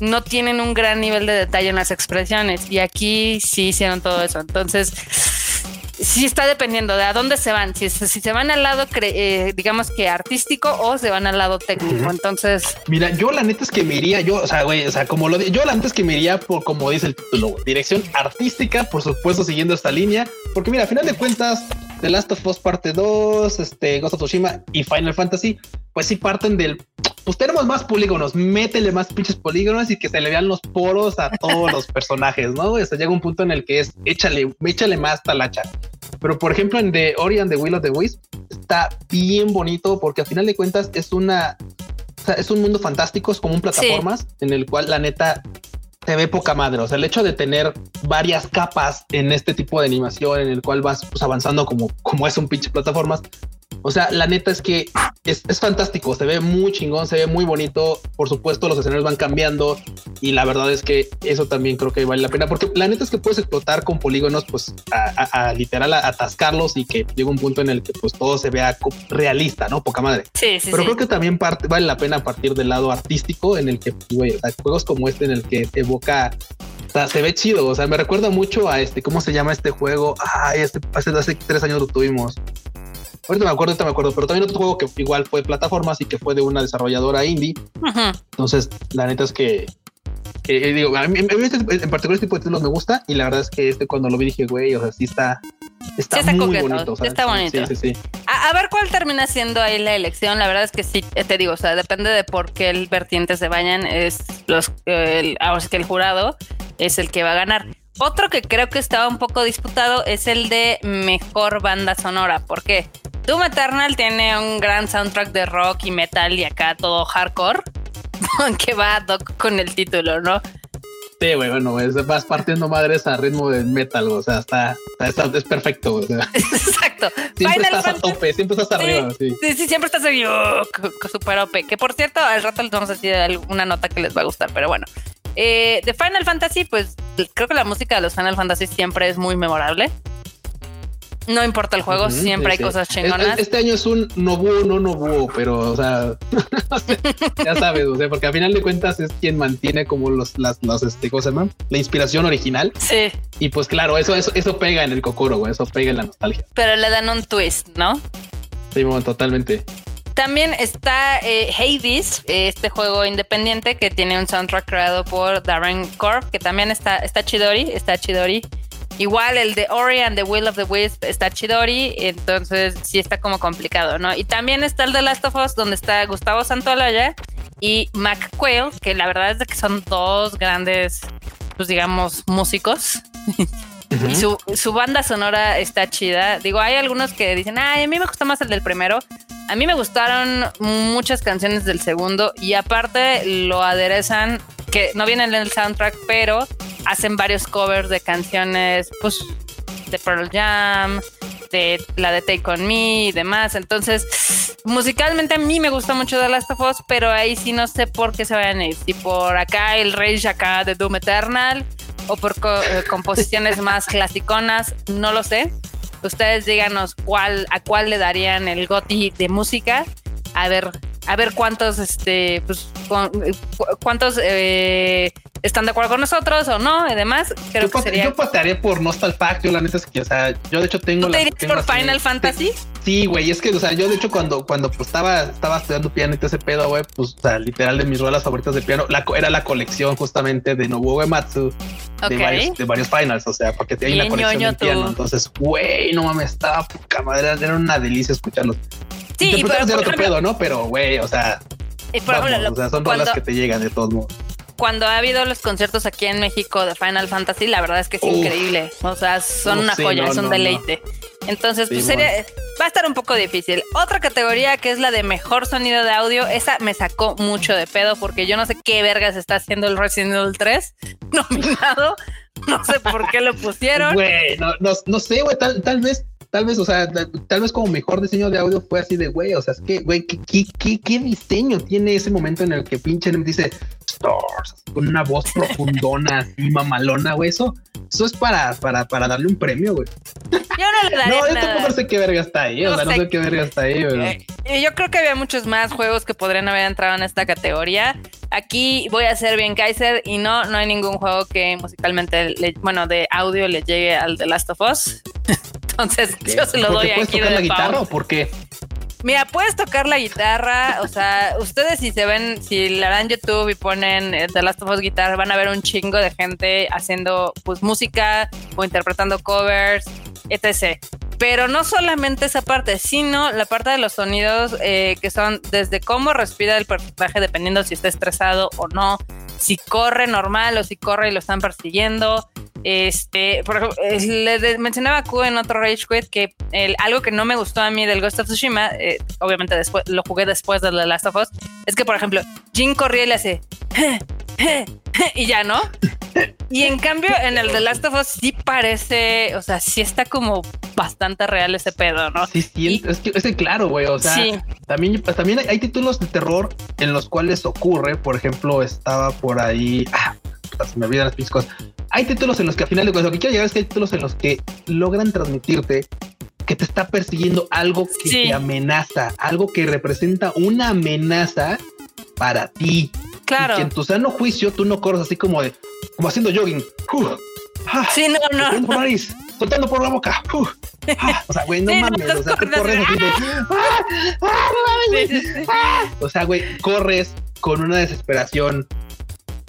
no tienen un gran nivel de detalle en las expresiones. Y aquí sí hicieron todo eso. Entonces, sí está dependiendo de a dónde se van. Si, si se van al lado, eh, digamos que artístico o se van al lado técnico. Entonces, mira, yo la neta es que me iría, yo, o sea, güey, o sea, como lo yo la neta es que me iría por como dice el título, dirección artística, por supuesto, siguiendo esta línea, porque mira, a final de cuentas, The Last of Us Parte 2, este, Ghost of Tsushima y Final Fantasy, pues sí parten del, pues tenemos más polígonos, métele más pinches polígonos y que se le vean los poros a todos los <laughs> personajes, ¿no? O sea, llega un punto en el que es, échale, échale más talacha. Pero por ejemplo en The Ori and the Will of the Wisp está bien bonito porque al final de cuentas es una, o sea, es un mundo fantástico, es como un plataformas en el cual la neta se ve poca madre. O sea, el hecho de tener varias capas en este tipo de animación en el cual vas pues, avanzando como, como es un pinche plataformas, o sea, la neta es que es, fantástico, se ve muy chingón, se ve muy bonito. Por supuesto, los escenarios van cambiando y la verdad es que eso también creo que vale la pena porque la neta es que puedes explotar con polígonos, pues a, literal atascarlos y que llega un punto en el que pues todo se vea realista, no poca madre. Sí, sí. Pero creo que también vale la pena partir del lado artístico en el que, güey, juegos como este en el que evoca se ve chido. O sea, me recuerda mucho a este, ¿cómo se llama este juego? Ah, este hace, hace tres años lo tuvimos. Ahorita me acuerdo, ahorita me acuerdo, pero también otro juego que igual fue plataformas y que fue de una desarrolladora indie. Entonces, la neta es que, digo, a mí, este, en particular este tipo de títulos me gusta y la verdad es que este cuando lo vi dije, güey, o sea, sí está, está, muy bonito. está bonito. Sí, sí, a, ver cuál termina siendo ahí la elección. La verdad es que sí, te digo, o sea, depende de por qué el vertiente se vayan. Es los, el, ahora que el jurado es el que va a ganar. Otro que creo que estaba un poco disputado es el de mejor banda sonora. ¿Por qué? Doom Eternal tiene un gran soundtrack de rock y metal y acá todo hardcore, <laughs> que va doc con el título, ¿no? Sí, güey, bueno, vas partiendo madres a ritmo de metal, o sea, está, es perfecto. O sea. <laughs> Exacto. Siempre estás a tope, siempre estás arriba. Sí, sí, sí siempre estás ahí, oh, super OP. Que por cierto, al rato les vamos a decir una nota que les va a gustar, pero bueno. Eh, de Final Fantasy, pues creo que la música de los Final Fantasy siempre es muy memorable. No importa el juego, siempre hay cosas chingonas. Este, año es un no búho, no no búho, pero <laughs> o sea, ya sabes, o sea, porque al final de cuentas es quien mantiene como los, las, los, este, ¿cómo se llama? La inspiración original. Sí. Y pues claro, eso, eso, eso pega en el cocoro, güey, eso pega en la nostalgia. Pero le dan un twist, ¿no? Sí, bueno, totalmente. También está eh, Hades, este juego independiente que tiene un soundtrack creado por Darren Corp, que también está, está chidori, está chidori. Igual el de Ori and the Will of the Wisp está chidori, entonces sí está como complicado, ¿no? Y también está el de Last of Us, donde está Gustavo Santolaya y Mac Quayle, que la verdad es de que son dos grandes, pues digamos, músicos. Y su, su, banda sonora está chida. Digo, hay algunos que dicen, ay, a mí me gusta más el del primero. A mí me gustaron muchas canciones del segundo y aparte lo aderezan, que no vienen en el soundtrack, pero hacen varios covers de canciones, pues, de Pearl Jam, de la de Take On Me y demás. Entonces, musicalmente a mí me gusta mucho The Last of Us, pero ahí sí no sé por qué se vayan a ir. Por acá el Rage acá de Doom Eternal o por eh, composiciones <laughs> más clasiconas, no lo sé. Ustedes díganos cuál, a cuál le darían el GOTI de música. A ver, a ver cuántos, este, pues, cuántos eh, están de acuerdo con nosotros o no y demás. Creo yo, que sería... yo patearía por Nostal Factor, la neta es que, o sea, yo de hecho tengo. ¿Tú te irías por Final Fantasy? Sí, güey, es que, o sea, yo de hecho cuando, cuando pues, estaba, estaba estudiando piano y todo ese pedo, güey, pues, o sea, literal de mis rolas favoritas de piano, la, era la colección justamente de Nobuo Uematsu de, varios, de varios finals, o sea, porque hay una colección de piano. Entonces, güey, no mames, estaba poca madre, era una delicia escucharlos. Sí, pero, de otro pedo, ¿no? Pero, güey, o sea, o sea, son rolas que te llegan de todos modos cuando ha habido los conciertos aquí en México de Final Fantasy, la verdad es que es increíble. O sea, son una joya, es un deleite. Entonces, pues sería, va a estar un poco difícil. Otra categoría que es la de mejor sonido de audio, esa me sacó mucho de pedo porque yo no sé qué vergas está haciendo el Resident Evil 3 <laughs> nominado. No sé por qué lo pusieron. Güey, no, no, sé, güey, tal, tal vez tal vez, o sea, tal vez como mejor diseño de audio fue así de, güey, o sea, es que, güey, ¿qué, qué, qué, diseño tiene ese momento en el que pinche dice Stars con una voz profundona, <laughs> así mamalona, güey, eso, eso es para, para, para darle un premio, güey. Yo no le daría No, yo tampoco sé qué verga está ahí, o sea, no sé qué verga está ahí, güey. Yo creo que había muchos más juegos que podrían haber entrado en esta categoría. Aquí voy a ser bien Kaiser y no, no hay ningún juego que musicalmente, bueno, de audio le llegue al The Last of Us. <laughs> Entonces, yo se lo doy aquí tocar la guitarra o por qué? Mira, puedes tocar la guitarra, o sea, ustedes si se ven, si la dan YouTube y ponen eh, The Last of Us Guitar, van a ver un chingo de gente haciendo pues música o interpretando covers, etc. Pero no solamente esa parte, sino la parte de los sonidos eh, que son desde cómo respira el personaje dependiendo si está estresado o no, si corre normal o si corre y lo están persiguiendo, este, por ejemplo, le mencionaba a Q en otro Rage Quit que el, algo que no me gustó a mí del Ghost of Tsushima, eh, obviamente después lo jugué después de The Last of Us, es que por ejemplo, Jin corría y le hace y ya no. Y en cambio, en el The Last of Us sí parece, o sea, sí está como bastante real ese pedo, ¿no? Sí, sí, es que es claro, güey. O sea, también, pues, también hay títulos de terror en los cuales ocurre. Por ejemplo, estaba por ahí. Ah, se me olvidan las piscos. Hay títulos en los que al final de cuentas lo que quiero llegar es que hay títulos en los que logran transmitirte que te está persiguiendo algo que te amenaza, algo que representa una amenaza para ti. Claro. Y que en tu sano juicio tú no corres así como de, como haciendo jogging. Ah, sí, no, no. por nariz, soltando por la boca. Ah, o sea, güey, no <laughs> Sí, mames. o sea, tú corres así, de. ¡Ah! ¡Ah, no mames, Sí. O sea, güey, corres con una desesperación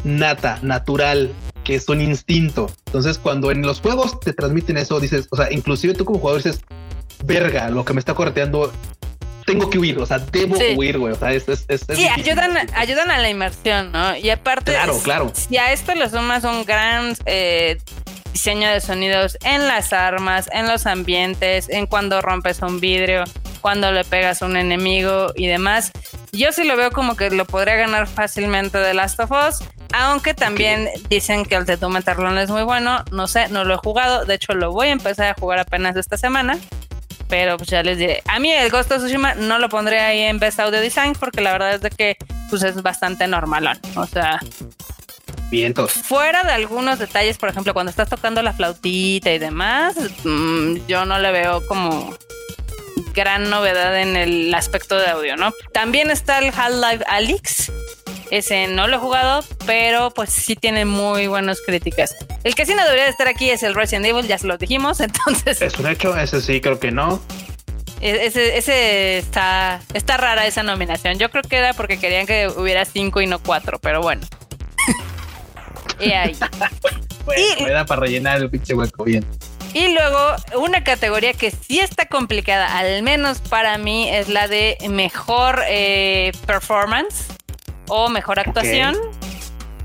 nata, natural, que es un instinto. Entonces, cuando en los juegos te transmiten eso, dices, o sea, inclusive tú como jugador dices, verga, lo que me está correteando, tengo que huir, o sea, debo Sí. huir, güey. O sea, es, es, es- Sí, ayudan, ayudan a la inmersión, ¿no? Y aparte, Claro, claro. si a esto le sumas un gran eh, diseño de sonidos en las armas, en los ambientes, en cuando rompes un vidrio, cuando le pegas a un enemigo y demás, yo sí lo veo como que lo podría ganar fácilmente de Last of Us. Aunque también dicen que el de Doom Eternal es muy bueno, no sé, no lo he jugado, de hecho lo voy a empezar a jugar apenas esta semana. Pero pues ya les diré. A mí el Ghost of Tsushima no lo pondré ahí en Best Audio Design porque la verdad es de que pues es bastante normalón. O sea, Vientos. fuera de algunos detalles, por ejemplo, cuando estás tocando la flautita y demás, mm, yo no le veo como gran novedad en el aspecto de audio, ¿no? También está el Half-Life Alyx. Ese no lo he jugado, pero pues sí tiene muy buenas críticas. El que sí no debería de estar aquí es el Resident Evil, ya se lo dijimos, <laughs> entonces Es un hecho, ese sí creo que no. E- Ese, ese está, está rara esa nominación. Yo creo que era porque querían que hubiera cinco y no cuatro, pero bueno. <laughs> y ahí. <laughs> Bueno, Y- me da para rellenar el pinche hueco bien. Y luego, una categoría que sí está complicada, al menos para mí, es la de mejor eh, performance o mejor actuación.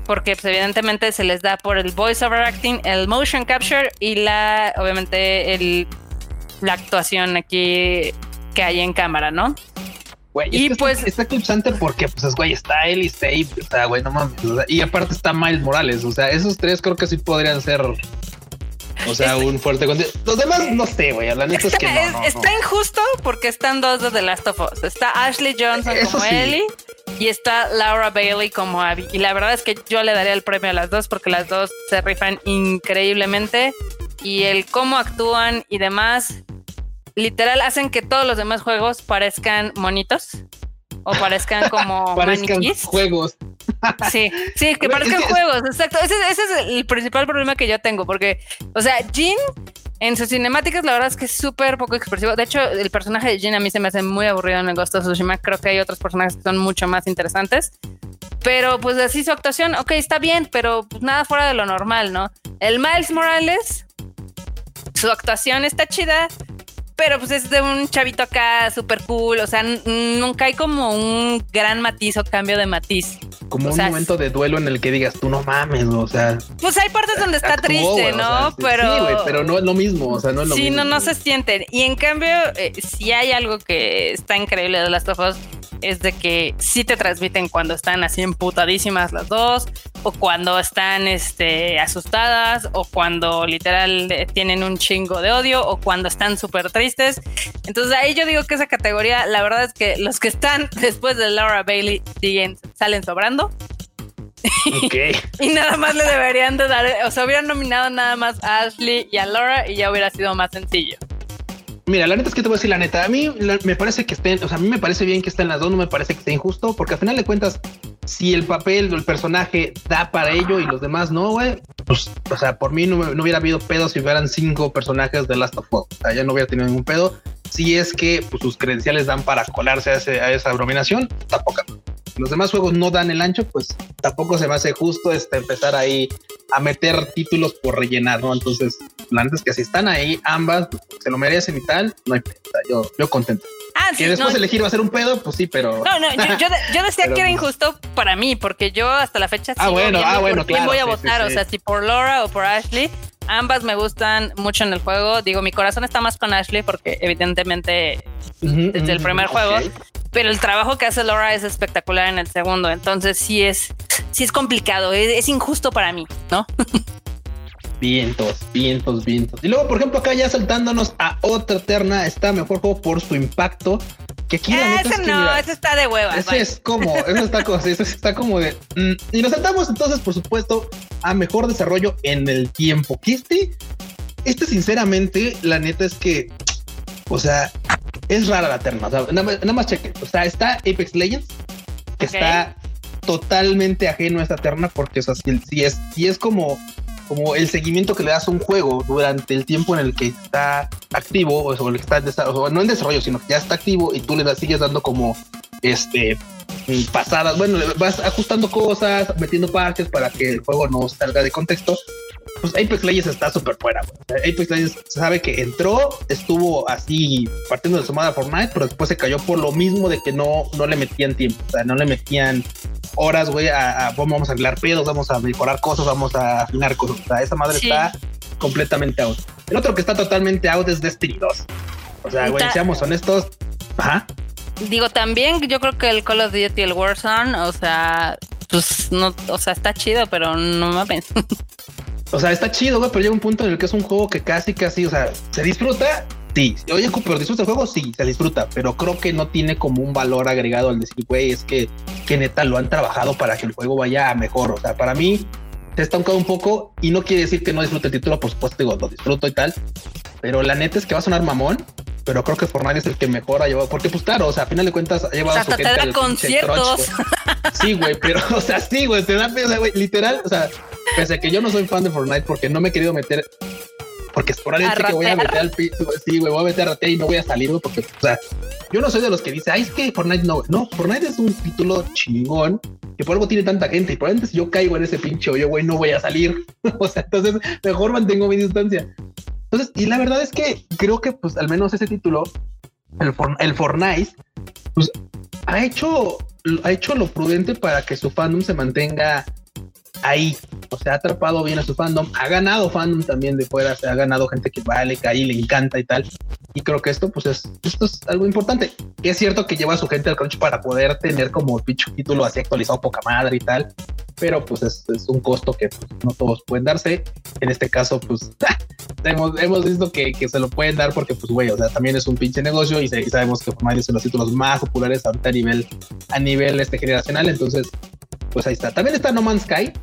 Porque pues, evidentemente se les da por el voice over acting, el motion capture y la, obviamente, el, la actuación aquí que hay en cámara, ¿no? Güey, Y pues pues- está, está eclipsante porque pues es güey, está él y está ahí, o sea, güey, no mames. o sea, y aparte está Miles Morales, o sea, esos tres creo que sí podrían ser o sea, un fuerte Los demás no sé, güey, la neta es Está, que no, es- no, está no. injusto porque están dos de The Last of Us. Está Ashley Johnson Eso como sí. Ellie y está Laura Bailey como Abby. Y la verdad es que yo le daría el premio a las dos porque las dos se rifan increíblemente y el cómo actúan y demás, literal hacen que todos los demás juegos parezcan monitos o parezcan <laughs> como Parezcan maniquís. juegos. <laughs> Sí, sí, que parezcan juegos, exacto. Ese, ese es el principal problema que yo tengo, porque, o sea, Jin en sus cinemáticas, la verdad es que es súper poco expresivo. De hecho, el personaje de Jin a mí se me hace muy aburrido en el Ghost of Tsushima. Creo que hay otros personajes que son mucho más interesantes. Pero pues así su actuación, ok, está bien, pero pues, nada fuera de lo normal, ¿no? El Miles Morales, su actuación está chida, pero pues es de un chavito acá súper cool, o sea, nunca hay como un gran matiz o cambio de matiz. Como O un sea, momento de duelo en el que digas, tú no mames, o sea, Pues hay partes donde está actuó, triste, o ¿no? sea, sí, pero. sí, güey, pero no es lo mismo, o sea, no es lo Sí, mismo. no, no se sienten. Y en cambio, eh, si hay algo que está increíble de Last of Us, es de que sí te transmiten cuando están así emputadísimas las dos, o cuando están este, asustadas, o cuando literal eh, tienen un chingo de odio, o cuando están súper tristes. Entonces ahí yo digo que esa categoría, la verdad es que los que están <laughs> después de Laura Bailey siguen, salen sobrando. <laughs> Y nada más le deberían de dar, o sea, hubieran nominado nada más a Ashley y a Laura y ya hubiera sido más sencillo. Mira, la neta es que te voy a decir la neta. A mí me parece que estén, o sea, a mí me parece bien que estén las dos, no me parece que esté injusto, porque al final de cuentas, si el papel o el personaje da para ello y los demás no, güey, pues, o sea, por mí no, hubiera habido pedo si hubieran cinco personajes de Last of Us. O sea, ya no hubiera tenido ningún pedo. Si es que pues, sus credenciales dan para colarse a, ese- a esa dominación, tampoco. Los demás juegos no dan el ancho, pues tampoco se me hace justo este, empezar ahí a meter títulos por rellenar, ¿no? Entonces, la neta es que si están ahí ambas, se lo merecen y tal, no hay sea, yo, yo contento. Ah, sí, Que después no, elegir va a ser un pedo, pues sí, pero. no, no, yo, yo, de- yo decía <laughs> Pero que era injusto para mí, porque yo hasta la fecha Ah, bueno, ah, bueno, por quién claro, voy a sí, votar, sí, o sí. sea, si por Laura o por Ashley, ambas me gustan mucho en el juego. Digo, mi corazón está más con Ashley porque evidentemente desde el primer ok. juego, pero el trabajo que hace Laura es espectacular en el segundo, entonces sí es, sí es complicado, es, es injusto para mí, ¿no? <laughs> Vientos, vientos, vientos. Y luego, por ejemplo, acá ya saltándonos a otra terna, está mejor juego por su impacto. Que aquí la neta ese que, no, mira, ese está de hueva. Ese es como, eso está como, eso está como de. mm, y nos saltamos entonces, por supuesto, a mejor desarrollo en el tiempo. Que este, este, sinceramente, la neta es que, o sea, es rara la terna. O sea, nada, más- nada más cheque. O sea, está Apex Legends, que está totalmente ajeno a esta terna, porque, o sea, si, si es, si es como como el seguimiento que le das a un juego durante el tiempo en el que está activo o, el que está en no en desarrollo, sino que ya está activo y tú le das, sigues dando como este pasadas, bueno, vas ajustando cosas, metiendo parches para que el juego no salga de contexto. Pues Apex Legends está súper fuera. Apex Legends sabe que entró, estuvo así partiendo de su madre Fortnite, pero después se cayó por lo mismo de que no, no le metían tiempo, o sea, no le metían horas, güey, a, vamos a arreglar pedos, vamos a mejorar cosas, vamos a afinar cosas. O sea, esa madre está completamente out. El otro que está totalmente out es Destiny 2. O sea, güey, seamos honestos. Ajá. Digo, también yo creo que el Call of Duty, el Warzone, o sea, pues no, o sea, está chido, pero no mames. <laughs> O sea, está chido, güey, pero llega un punto en el que es un juego que casi, casi, o sea, se disfruta, sí. Oye, pero disfruta el juego, sí, se disfruta, pero creo que no tiene como un valor agregado al decir, güey, es que, que neta lo han trabajado para que el juego vaya a mejor. O sea, para mí se está un poco y no quiere decir que no disfrute el título, por supuesto, digo, lo disfruto y tal, pero la neta es que va a sonar mamón, pero creo que Fortnite es el que mejor ha llevado, porque pues claro, o sea, a final de cuentas ha llevado o sea, su gente te da conciertos. sí, güey, pero, <laughs> o sea, sí, güey, te da, o sea, güey, literal, o sea, pese a que yo no soy fan de Fortnite porque no me he querido meter, porque es probablemente que voy a meter al piso, sí, güey, voy a meter a y no voy a salir, güey, porque, o sea, yo no soy de los que dice, ay, es que Fortnite no, no, Fortnite es un título chingón que por algo tiene tanta gente y probablemente si yo caigo en ese pinche hoyo, güey, no voy a salir, <laughs> o sea, entonces mejor mantengo mi distancia. Entonces, y la verdad es que creo que, pues, al menos ese título, el, el Fortnite, pues, ha hecho, ha hecho lo prudente para que su fandom se mantenga ahí. O sea, ha atrapado bien a su fandom, ha ganado fandom también de fuera, se ha ganado gente que vale, que ahí le encanta y tal. Y creo que esto, pues, es, esto es algo importante. Es cierto que lleva a su gente al crunch para poder tener como pinche título así actualizado poca madre y tal pero pues es, un costo que pues, no todos pueden darse. En este caso, pues <laughs> hemos, hemos visto que, que, se lo pueden dar porque, pues, güey, o sea, también es un pinche negocio y, sabemos que Fortnite es uno de los títulos más populares ahorita a nivel, a nivel este generacional. Entonces, pues ahí está. También está No Man's Sky,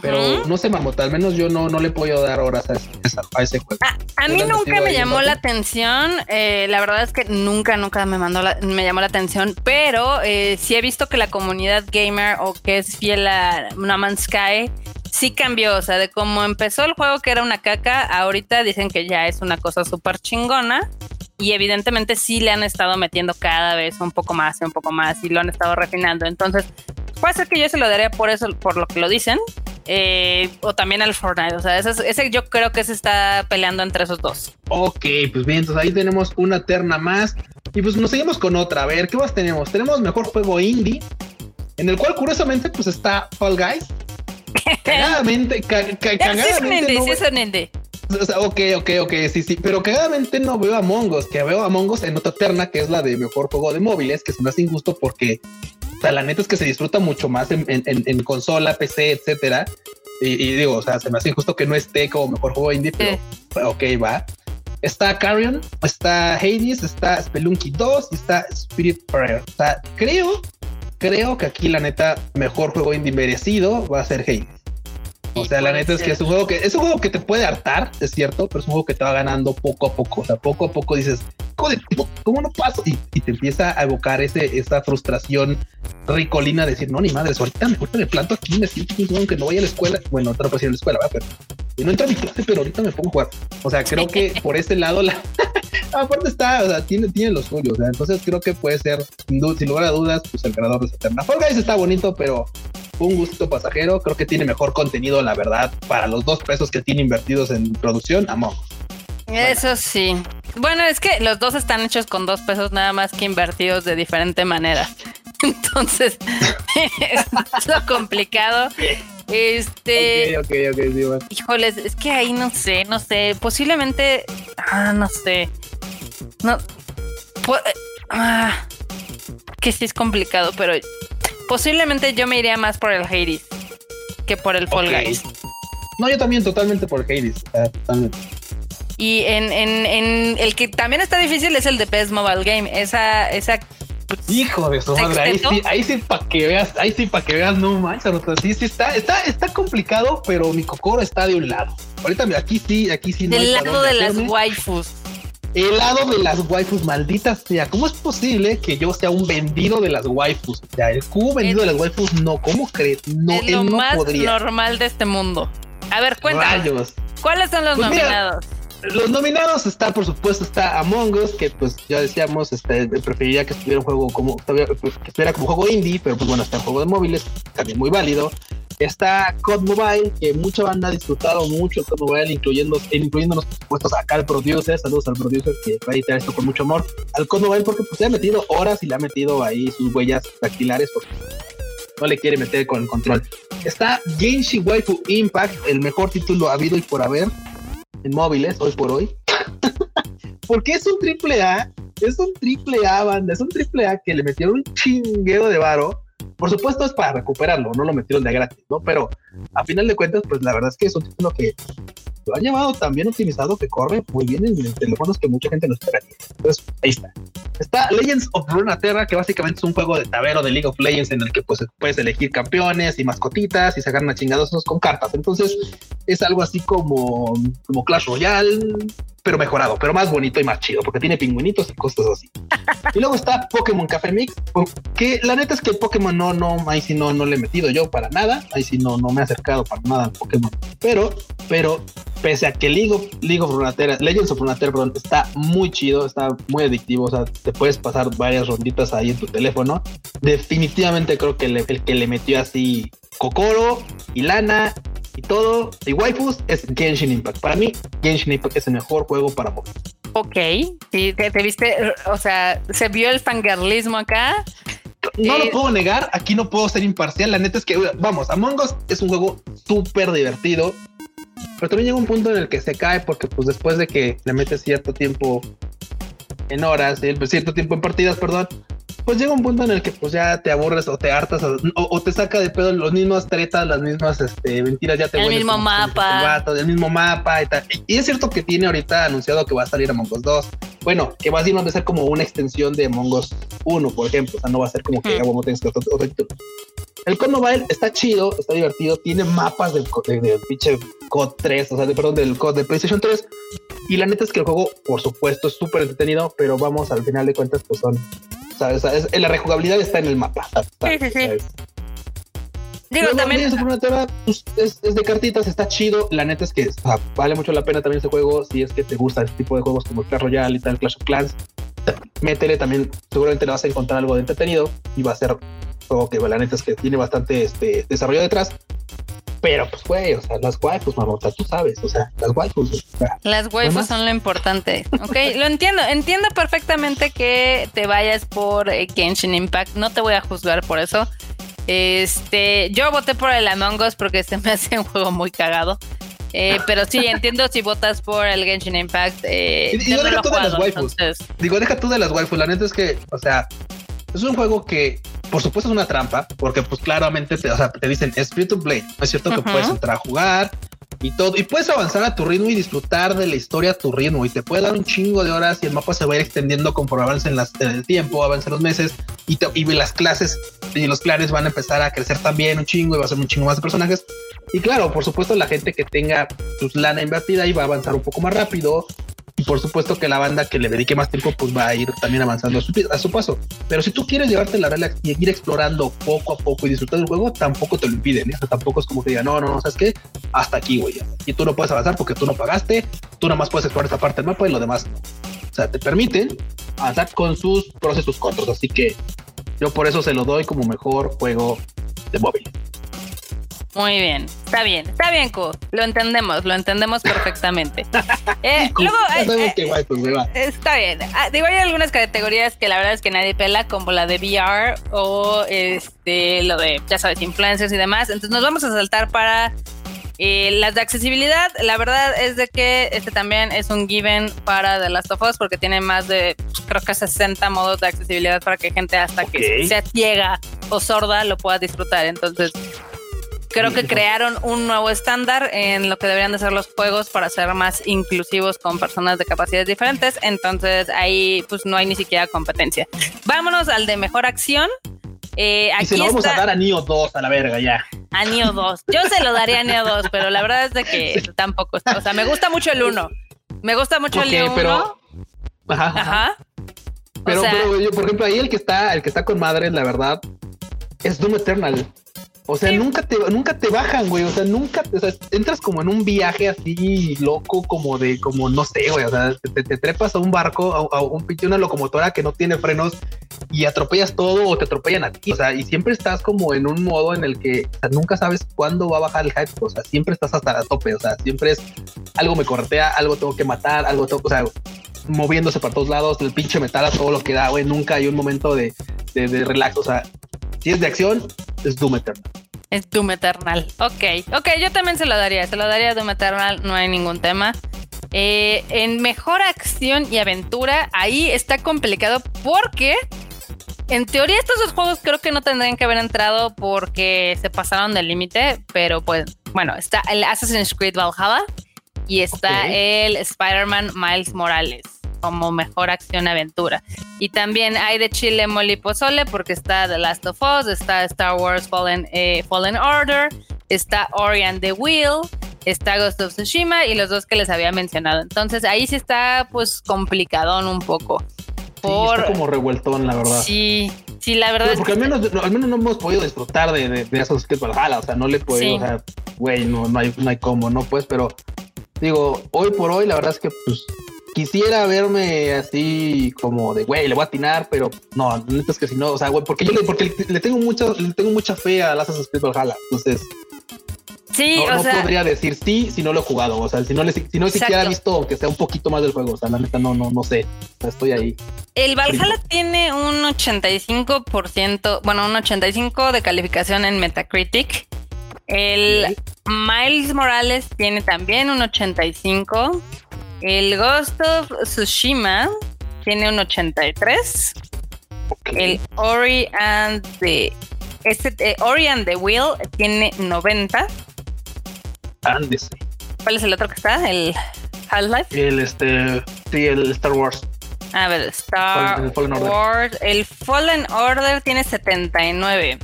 pero no sé, Marmota, al menos yo no, no le puedo dar horas a, ese juego. A, mí nunca me llamó la atención, eh, la verdad es que nunca, nunca me mandó me llamó la atención, pero eh, sí he visto que la comunidad gamer o que es fiel a No Man's Sky sí cambió, o sea, de cómo empezó el juego que era una caca, ahorita dicen que ya es una cosa súper chingona y evidentemente sí le han estado metiendo cada vez un poco más y un poco más y lo han estado refinando. Entonces, puede ser que yo se lo daría por eso, por lo que lo dicen, eh, o también al Fortnite. O sea, ese, yo creo que se está peleando entre esos dos. Ok, pues bien, entonces ahí tenemos una terna más. Y pues nos seguimos con otra. A ver, ¿qué más tenemos? Tenemos mejor juego indie, en el cual curiosamente pues está Fall Guys. <laughs> cagadamente, cagadamente. Sí, es un indie, O sea, ok, ok, ok, sí, sí, pero cagadamente no veo a Mongos, que veo a Mongos en otra terna que es la de mejor juego de móviles, que se me hace injusto porque o sea, la neta es que se disfruta mucho más en, consola, PC, etcétera. Y, digo, o sea, se me hace injusto que no esté como mejor juego indie, pero ok, va. Está Carrion, está Hades, está Spelunky 2 y está Spirit Prayer. O sea, creo, creo que aquí la neta mejor juego indie merecido va a ser Hades. O sea, la neta es que es un juego que es un juego que te puede hartar, es cierto, pero es un juego que te va ganando poco a poco. O sea, poco a poco dices, ¿cómo no paso? Y, te empieza a evocar ese, esa frustración ricolina de decir, no, ni madre, ahorita mejor me planto aquí, me siento que no vaya a la escuela. Bueno, otra puedo ir a la escuela, ¿verdad? pero y no entro a mi clase, pero ahorita me pongo a jugar. O sea, creo que <laughs> por ese lado la <laughs> aparte está, o sea, tiene, tiene los suyos. O sea, entonces creo que puede ser, sin, lugar a dudas, pues el ganador de esta terna. Fall Guys está bonito, pero un gusto pasajero. Creo que tiene mejor contenido, la verdad, para los dos pesos que tiene invertidos en producción. Amor. Eso sí. Bueno, es que los dos están hechos con dos pesos nada más que invertidos de diferente manera. <laughs> Entonces, <laughs> es lo complicado. Este. Ok, ok, ok, sí, Híjoles, es que ahí no sé, no sé. Posiblemente. Ah, no sé. No. Ah, que sí es complicado, pero posiblemente yo me iría más por el Hades que por el Fall Guys. No, yo también totalmente por Hades. totalmente. Y en, en, en, el que también está difícil es el de PES Mobile Game. Esa, esa Hijo de su madre, ahí sí, ahí sí para que veas, ahí sí para que veas, no manches, sí, sí está, está, está complicado, pero mi cocoro está de un lado. Ahorita aquí sí, aquí sí. Del lado de las waifus. El lado de las waifus, malditas sea. ¿Cómo es posible que yo sea un vendido de las waifus? O sea, el cubo vendido de las waifus, no, ¿cómo crees? No, es lo más normal de este mundo. A ver, cuéntanos. ¿Cuáles son los pues nominados? los nominados está, por supuesto, está Among Us, que pues ya decíamos, este, preferiría que estuviera un juego como, que estuviera como juego indie, pero pues bueno, está en juego de móviles, también muy válido. Está COD Mobile, que mucha banda ha disfrutado mucho COD Mobile, incluyendo, incluyéndonos, por supuesto, acá al producer, saludos al producer que va a editar esto con mucho amor, al COD Mobile, porque pues le ha metido horas y le ha metido ahí sus huellas dactilares, porque no le quiere meter con el control. Está Genshin Waifu Impact, el mejor título habido y por haber en móviles hoy por hoy. <laughs> Porque es un triple A, es un triple A banda, es un triple A que le metieron un chinguero de varo. Por supuesto es para recuperarlo, no lo metieron de gratis, ¿no? Pero a final de cuentas, pues la verdad es que es un título que lo han llevado tan bien optimizado que corre muy bien en, teléfonos que mucha gente no espera. Entonces, ahí está. Está Legends of Runeterra, que básicamente es un juego de tabero de League of Legends en el que pues puedes elegir campeones y mascotitas y sacar a chingados con cartas. Entonces, es algo así como, como Clash Royale, pero mejorado, pero más bonito y más chido, porque tiene pingüinitos y cosas así. y luego está Pokémon Café Mix, que la neta es que Pokémon no, no, ahí sí no, no le he metido yo para nada, ahí sí no, no me he acercado para nada al Pokémon, pero, pero, pese a que League of, League of Runeterra, Legends of Runeterra, perdón, está muy chido, está muy adictivo, o sea, te puedes pasar varias ronditas ahí en tu teléfono, definitivamente creo que el que le metió así Kokoro y Lana y todo y waifus es Genshin Impact. Para mí, Genshin Impact es el mejor juego para móvil. Ok, sí, te, viste, o sea, se vio el fangirlismo acá. No lo eh, puedo negar, aquí no puedo ser imparcial. La neta es que, vamos, Among Us es un juego súper divertido, pero también llega un punto en el que se cae porque, pues, después de que le metes cierto tiempo en horas, cierto tiempo en partidas, perdón, pues llega un punto en el que pues ya te aburres o te hartas o, te saca de pedo los mismos tretas, las mismas este, mentiras, ya te El mismo mapa. El, mismo mapa y tal. Y, es cierto que tiene ahorita anunciado que va a salir Among Us 2. Bueno, que va a, a ser como una extensión de Among Us 1, por ejemplo. O sea, no va a ser como que mm. otro, otro, El Code Mobile está chido, está divertido, tiene mapas del, del pinche COD 3, o sea, de, perdón, del COD de PlayStation 3. Y la neta es que el juego, por supuesto, es súper entretenido, pero vamos, al final de cuentas, pues son la rejugabilidad está en el mapa. Sí, sí, sí. Digo, también. Pues, es, de cartitas, está chido. La neta es que vale mucho la pena también este juego. Si es que te gusta este tipo de juegos como Clash Royale y tal, Clash of Clans, métele también. Seguramente le vas a encontrar algo de entretenido y va a ser juego que la neta es que tiene bastante este, desarrollo detrás. Pero pues, güey, o sea, las waifus, mamota, tú sabes, o sea, las waifus. las waifus son lo importante. Ok, lo entiendo, entiendo perfectamente que te vayas por eh, Genshin Impact, no te voy a juzgar por eso. Este, yo voté por el Among Us porque se me <laughs> hace un juego muy cagado. Eh, pero sí, entiendo si votas por el Genshin Impact. Eh, digo, deja tú de las waifus. Digo, deja tú de las waifus. La neta es que, o sea, es un juego que por supuesto es una trampa, porque pues claramente te, te dicen es free to play. es cierto que puedes entrar a jugar y todo, y puedes avanzar a tu ritmo y disfrutar de la historia a tu ritmo. Y te puede dar un chingo de horas y el mapa se va a ir extendiendo conforme avancen las, el tiempo, avancen los meses y, y las clases y los clanes van a empezar a crecer también un chingo y va a ser un chingo más de personajes. Y claro, por supuesto, la gente que tenga sus lana invertida y va a avanzar un poco más rápido y por supuesto que la banda que le dedique más tiempo, pues va a ir también avanzando a su, paso. Pero si tú quieres llevarte la relax y ir explorando poco a poco y disfrutar del juego, tampoco te lo impiden. ¿eh? tampoco es como que diga, no, no, no, ¿sabes qué? Hasta aquí, güey. Y tú no puedes avanzar porque tú no pagaste, tú nada más puedes explorar esta parte del mapa y lo demás no. O sea, te permiten avanzar con sus procesos contras. Así que yo por eso se lo doy como mejor juego de móvil. Muy bien, está bien, está bien, Q. Lo entendemos, lo entendemos perfectamente. <laughs> Eh, luego, eh, eh, está bien. Ah, digo, hay algunas categorías que la verdad es que nadie pela, como la de VR o este lo de, ya sabes, influencers y demás. Entonces nos vamos a saltar para las de accesibilidad. La verdad es de que este también es un given para The Last of Us porque tiene más de, creo que 60 modos de accesibilidad para que gente hasta que sea ciega o sorda lo pueda disfrutar. Entonces creo que crearon un nuevo estándar en lo que deberían de ser los juegos para ser más inclusivos con personas de capacidades diferentes. Entonces ahí pues no hay ni siquiera competencia. Vámonos al de mejor acción. Eh, aquí y se lo vamos a dar a Nio 2 a la verga ya. A Nio 2. Yo se lo daría a Nio 2, pero la verdad es de que tampoco. O sea, me gusta mucho el 1. Me gusta mucho el 1. Pero... Ajá. Ajá. Pero, pero yo, por ejemplo, ahí el que está, el que está con madre, la verdad, es Doom Eternal. O sea, nunca te nunca te bajan, güey. O sea, nunca, o sea, entras como en un viaje así loco, como de, como no sé, güey. O sea, te, trepas a un barco, a, un pinche una locomotora que no tiene frenos y atropellas todo o te atropellan a ti. O sea, y siempre estás como en un modo en el que nunca sabes cuándo va a bajar el hype. O sea, siempre estás hasta la tope. O sea, siempre es algo me corretea, algo tengo que matar, algo tengo, o sea, moviéndose para todos lados, el pinche metal a todo lo que da, güey. Nunca hay un momento de, de, de relax. O sea, si es de acción, es Doom Eternal. Es Doom Eternal. Ok, ok, yo también se lo daría. Se lo daría a Doom Eternal, no hay ningún tema. Eh, en mejor acción y aventura, ahí está complicado porque en teoría estos dos juegos creo que no tendrían que haber entrado porque se pasaron del límite, pero pues bueno, está el Assassin's Creed Valhalla y está el Spider-Man Miles Morales como mejor acción aventura. Y también hay de Chile Moli Pozole porque está The Last of Us, está Star Wars Fallen, eh, Fallen Order, está Ori and the Wheel, está Ghost of Tsushima y los dos que les había mencionado. Entonces ahí sí está pues complicadón un poco. Por... está como revueltón, la verdad. Sí, sí, la verdad. porque al, menos, no, al menos no hemos podido disfrutar de, de, esos que Valhalla, o sea, no le puedo, o sea, güey, no, no, hay, no hay cómo, ¿no? Pues, pero digo, hoy por hoy, la verdad es que pues quisiera verme así como de güey, le voy a atinar, pero no, es que si no, o sea, güey, porque yo le, porque le tengo mucha, le tengo mucha fe a Assassin's Creed Valhalla, entonces Sí, no, o no podría decir sí si no lo he jugado. O sea, si no, le, si no siquiera he visto aunque sea un poquito más del juego. O sea, la neta no, no, no sé. O sea, estoy ahí. El Valhalla tiene un 85%, bueno, un 85 de calificación en Metacritic. El Miles Morales tiene también un 85. El Ghost of Tsushima tiene un 83. El Ori and the este, eh, Ori and the Wheel tiene 90. Ándese. ¿Cuál es el otro que está? ¿El Half-Life? El este. Sí, el Star Wars. A ver, Star el Fallen Wars. El Fallen Order tiene 79.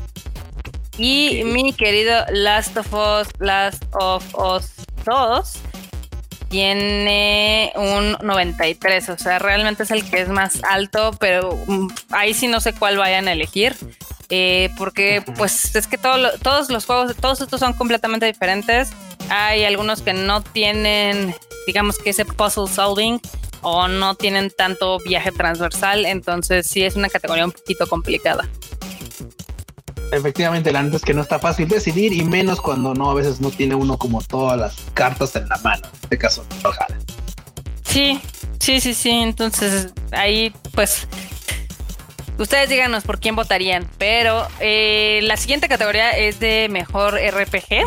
Y mi querido Last of Us, Last of Us 2 tiene un 93, o sea, realmente es el que es más alto, pero mm, ahí sí no sé cuál vayan a elegir. Eh, porque pues es que todos los juegos, todos estos son completamente diferentes. Hay algunos que no tienen, digamos que ese puzzle solving o no tienen tanto viaje transversal, entonces sí es una categoría un poquito complicada. Efectivamente, la neta es que no está fácil decidir y menos cuando no, a veces no tiene uno como todas las cartas en la mano. En este caso, ojalá. Sí, sí, sí, sí. Entonces ahí, pues, ustedes díganos por quién votarían. Pero eh, la siguiente categoría es de mejor RPG.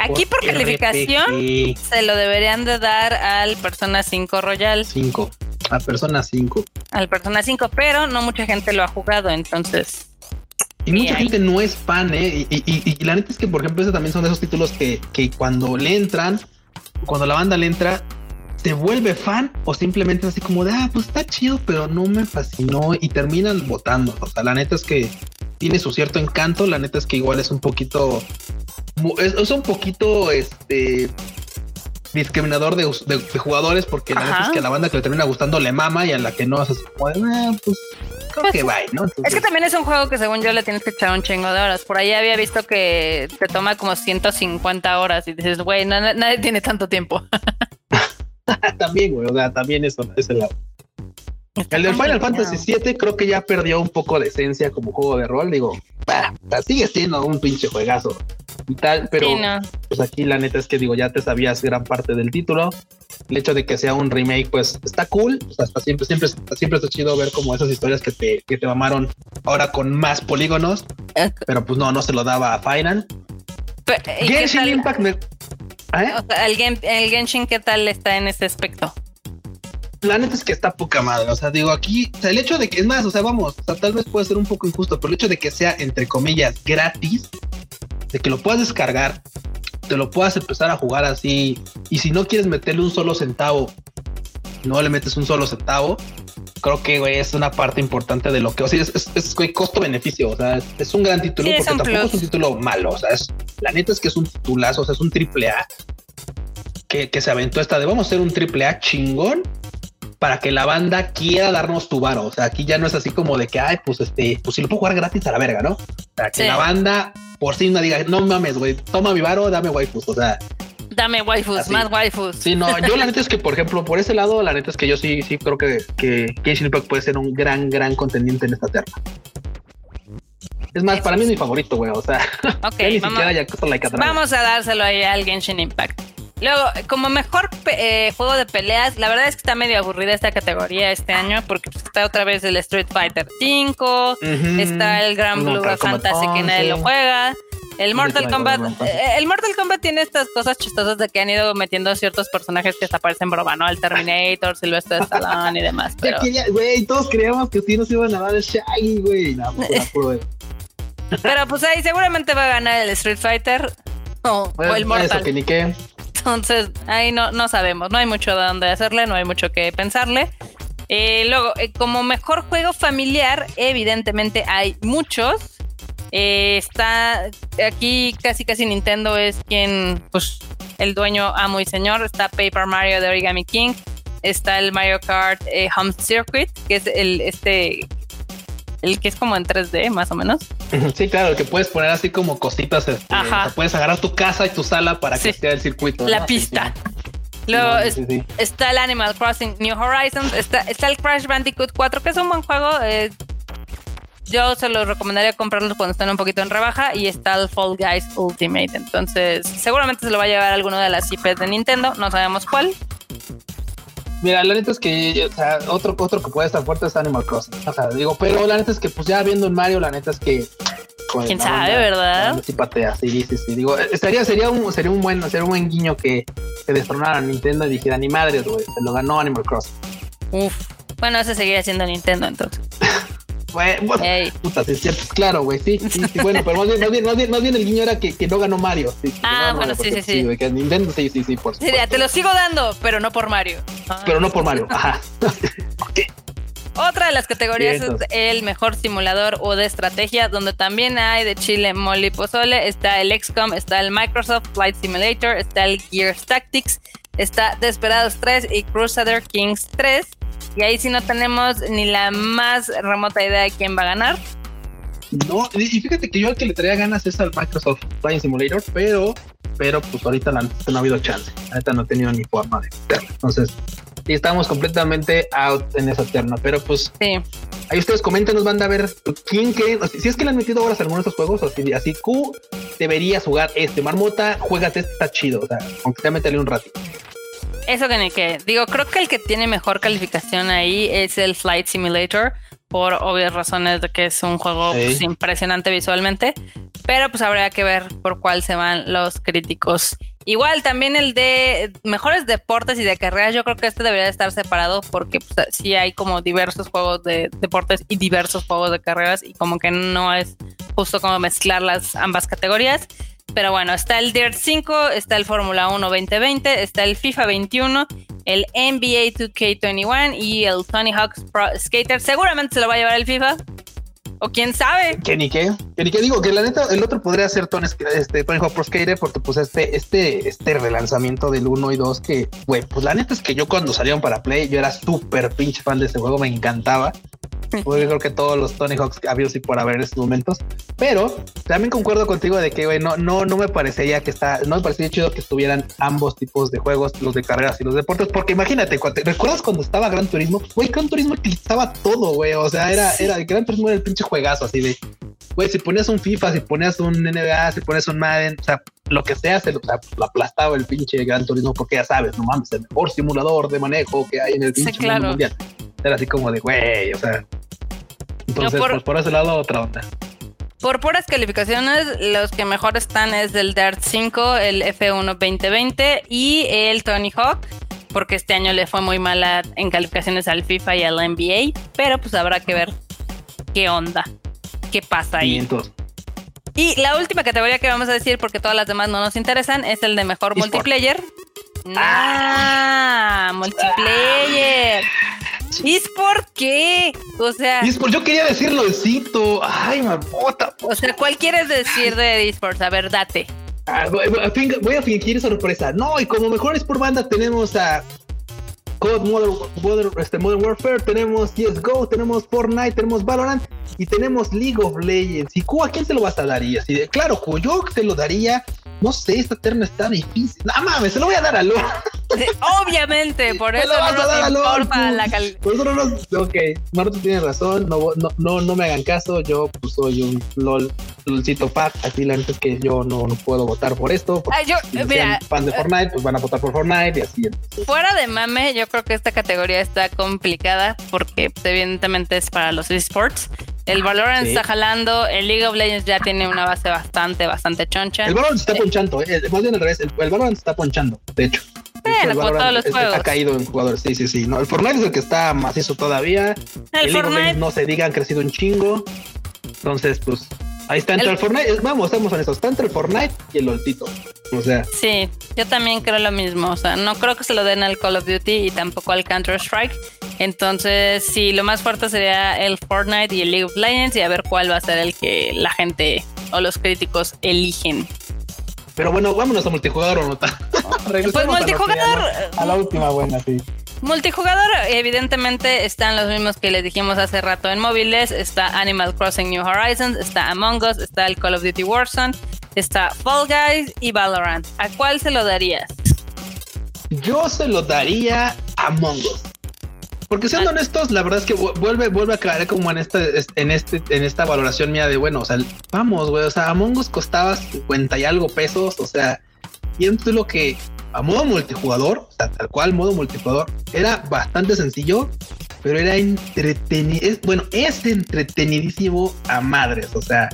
Aquí por calificación se lo deberían de dar al Persona 5 Royal. 5. A Persona 5. Al Persona 5, pero no mucha gente lo ha jugado, entonces. Y mucha gente no es fan, ¿eh? Y, la neta es que, por ejemplo, esos también son de esos títulos que, que cuando le entran, cuando la banda le entra, se vuelve fan o simplemente así como de, ah, pues está chido, pero no me fascinó y terminan votando. O sea, la neta es que tiene su cierto encanto. La neta es que igual es un poquito, es, un poquito, este, discriminador de, jugadores porque la neta es que a la banda que le termina gustando le mama y a la que no hace como de, ah, pues creo pues, que va, ¿no? Es que también es un juego que según yo le tienes que echar un chingo de horas. Por ahí había visto que te toma como 150 horas y dices, güey, nadie tiene tanto tiempo. <laughs> también, güey, o sea, también eso es el lado. El de Final Fantasy VII creo que ya perdió un poco de esencia como juego de rol. Digo, bah, sigue siendo un pinche juegazo y tal, pero pues aquí la neta es que digo, ya te sabías gran parte del título. El hecho de que sea un remake, pues está cool. O sea, hasta siempre, siempre, siempre está chido ver como esas historias que te, que te mamaron ahora con más polígonos. Pero pues no, no se lo daba a Final. Genshin Impact. ¿eh? el, el Genshin, ¿qué tal está en ese aspecto? La neta es que está poca madre. O sea, digo, aquí, o sea, el hecho de que es más, o sea, vamos, o sea, tal vez puede ser un poco injusto, pero el hecho de que sea entre comillas gratis, de que lo puedas descargar, te lo puedas empezar a jugar así. Y si no quieres meterle un solo centavo, no le metes un solo centavo. Creo que güey, es una parte importante de lo que, o sea, es, es, costo-beneficio. O sea, es, un gran título porque tampoco es un título malo. O sea, es, la neta es que es un titulazo, o sea, es un triple A que, que se aventó esta de vamos a hacer un triple A chingón para que la banda quiera darnos tu varo. O sea, aquí ya no es así como de que, ay, pues este, pues si lo puedo jugar gratis a la verga, ¿no? Para que la banda por sí no diga, no mames, güey, toma mi varo, dame waifus. O sea, Dame waifus, más waifus. Sí, no, yo la <laughs> neta es que, por ejemplo, por ese lado, la neta es que yo sí, sí creo que, que Genshin Impact puede ser un gran, gran contendiente en esta terna. Es más, para mí es mi favorito, güey. O sea, <laughs> okay, vamos, vamos a dárselo ahí al Genshin Impact. Luego, como mejor eh, juego de peleas, la verdad es que está medio aburrida esta categoría este año porque pues, está otra vez el Street Fighter 5, está el Grand Blue Fantasy que nadie lo juega. El Mortal Kombat, eh, el Mortal Kombat tiene estas cosas chistosas de que han ido metiendo ciertos personajes que hasta parecen broma, ¿no? El Terminator, Sylvester Stallone y demás. Pero... Güey, todos creíamos que sí nos iban a dar el Shaggy, güey. <laughs> pero pues ahí seguramente va a ganar el Street Fighter o, el Mortal. que ni qué. Entonces, ahí no, no sabemos, no hay mucho de dónde hacerle, no hay mucho que pensarle. Eh, luego, eh, como mejor juego familiar, evidentemente hay muchos. Eh, está aquí casi casi Nintendo es quien, pues, el dueño, amo y señor. Está Paper Mario de Origami King. Está el Mario Kart Home Circuit, que es el este el que es como en 3D, más o menos. <laughs> Sí, claro, el que puedes poner así como cositas. Este, puedes agarrar tu casa y tu sala para que sea el circuito. La pista. Luego está el Animal Crossing New Horizons, está, está el Crash Bandicoot 4, que es un buen juego. Eh, yo se lo recomendaría comprarlo cuando estén un poquito en rebaja. Y está el Fall Guys Ultimate. Entonces, seguramente se lo va a llevar alguno de las IPs de Nintendo. No sabemos cuál. Mira, la neta es que o sea, otro, otro que puede estar fuerte es Animal Crossing. O sea, digo, pero la neta es que pues ya viendo en Mario, la neta es que pues, quién sabe, ¿verdad? Sí patea, sí, sí, sí. Digo, estaría, sería un, sería un buen, sería un buen guiño que, que destronara a Nintendo y dijera, ni madre, güey, se lo ganó Animal Crossing. Uf. Bueno, ese seguiría siendo Nintendo entonces. <laughs> Bueno, puta, sí, es cierto, claro, güey, sí, sí, bueno, pero más bien, más bien, más bien, más bien el guiño era que, que no ganó Mario. Sí, ah, bueno, sí, sí, sí. que Nintendo, sí, sí, sí, por supuesto. Te lo sigo dando, pero no por Mario. pero no por Mario, ajá. <laughs> Otra de las categorías es el mejor simulador o de estrategia, donde también hay de Chile, Moli Pozole, está el XCOM, está el Microsoft Flight Simulator, está el Gears Tactics, está Desperados 3 y Crusader Kings 3. Y ahí sí no tenemos ni la más remota idea de quién va a ganar. No, y fíjate que yo al que le traía ganas es al Microsoft Flight Simulator, pero, pero pues ahorita no ha habido chance. Ahorita no he tenido ni forma de meterlo. Entonces, sí, estamos completamente out en esa terna, pero pues sí. ahí ustedes comenten, nos van a ver quién creen, si es que le han metido horas a algunos de estos juegos, así, así Q deberías jugar este, Marmota, juégate, este, está chido, o sea, aunque sea meterle un ratito. Eso que ni que. Digo, creo que el que tiene mejor calificación ahí es el Flight Simulator, por obvias razones de que es un juego pues, impresionante visualmente. Pero pues habría que ver por cuál se van los críticos. Igual también el de mejores deportes y de carreras, yo creo que este debería estar separado porque pues, sí hay como diversos juegos de deportes y diversos juegos de carreras y como que no es justo como mezclar las ambas categorías. Pero bueno, está el Dirt 5, está el Fórmula 1 2020, está el FIFA 21, el NBA 2K21 y el Tony Hawk's Pro Skater. Seguramente se lo va a llevar el FIFA. O quién sabe. Que ni qué. Ni qué digo, que la neta, el otro podría ser Tony, este, Tony Hawk Pro Skater, porque pues este, este, este relanzamiento del 1 y 2, que, güey, pues la neta es que yo cuando salieron para Play, yo era súper pinche fan de ese juego, me encantaba. Pues yo creo que todos los Tony Hawks habido y por haber en estos momentos. Pero también concuerdo contigo de que, güey, no, no, no me parecería que está, no me parecería chido que estuvieran ambos tipos de juegos, los de carreras y los deportes, porque imagínate, ¿recuerdas cuando estaba Gran Turismo? Güey, Gran Turismo utilizaba todo, güey. O sea, era, era, Gran Turismo era el pinche juegazo así de, güey, si ponías un FIFA, si ponías un NBA, si ponías un Madden, o sea, lo que sea, se lo, aplastaba el pinche Gran Turismo, porque ya sabes, no mames, el mejor simulador de manejo que hay en el pinche mundo mundial. Era así como de, güey, o sea, entonces, por, pues por ese lado, otra onda. Por puras calificaciones, los que mejor están es el Dart 5, el F1 2020 y el Tony Hawk, porque este año le fue muy mala en calificaciones al FIFA y al NBA, pero pues habrá que ver qué onda, qué pasa ahí. Y la última categoría que vamos a decir, porque todas las demás no nos interesan, es el de mejor multiplayer. Ah, multiplayer. ¿Y por qué? O sea. Esports, yo quería decirlo de Cito. Ay, marmota. O sea, ¿cuál quieres decir de esports? A ver, date. Ah, voy, a fingir sorpresa. No, y como mejores por banda tenemos a COD Modern, este, Modern Warfare, tenemos CSGO, tenemos Fortnite, tenemos Valorant y tenemos League of Legends. ¿Y Q a quién se lo vas a dar? Y así de, claro, Q, yo te lo daría. No sé, esta terna está difícil. No mames, se lo voy a dar a LOL. Obviamente, <laughs> por eso no nos importa la calidad. Por eso no nos. Ok, Maroto tiene razón. No, no, no, no me hagan caso. Yo pues, soy un LOL, LOLcito pack. Así la neta es que yo no, no puedo votar por esto. Ay, yo, si mira, fan de Fortnite, pues van a votar por Fortnite y así. Fuera de mame, yo creo que esta categoría está complicada porque evidentemente es para los esports. El Valorant está jalando, el League of Legends ya tiene una base bastante, bastante choncha. El Valorant está ponchando, eh, más bien al revés, el, Valorant está ponchando, de hecho. Bueno, como todos los juegos. Ha caído en jugadores, sí, sí, sí. No, el Fortnite es el que está macizo todavía. El, el League of Legends no se diga, han crecido un chingo. Entonces, pues, Ahí está entre el, Fortnite, vamos, estamos en eso, está entre el Fortnite y el LOLcito. O sea. Sí, yo también creo lo mismo. O sea, no creo que se lo den al Call of Duty y tampoco al Counter Strike. Entonces, sí, lo más fuerte sería el Fortnite y el League of Legends y a ver cuál va a ser el que la gente o los críticos eligen. Pero bueno, vámonos a multijugador o no. pues multijugador. A la última buena, sí. Multijugador, evidentemente, están los mismos que les dijimos hace rato en móviles. Está Animal Crossing New Horizons, está Among Us, está el Call of Duty Warzone, está Fall Guys y Valorant. ¿A cuál se lo darías? Yo se lo daría a Among Us. Porque siendo ah. honestos, la verdad es que vuelve, vuelve a caer como en este, en este, en esta valoración mía de bueno, o sea, vamos, güey, o sea, Among Us costaba 50 y algo pesos, o sea, y lo que a modo multijugador, o sea, tal cual modo multijugador, era bastante sencillo, pero era entretenido. Bueno, es entretenidísimo a madres. O sea,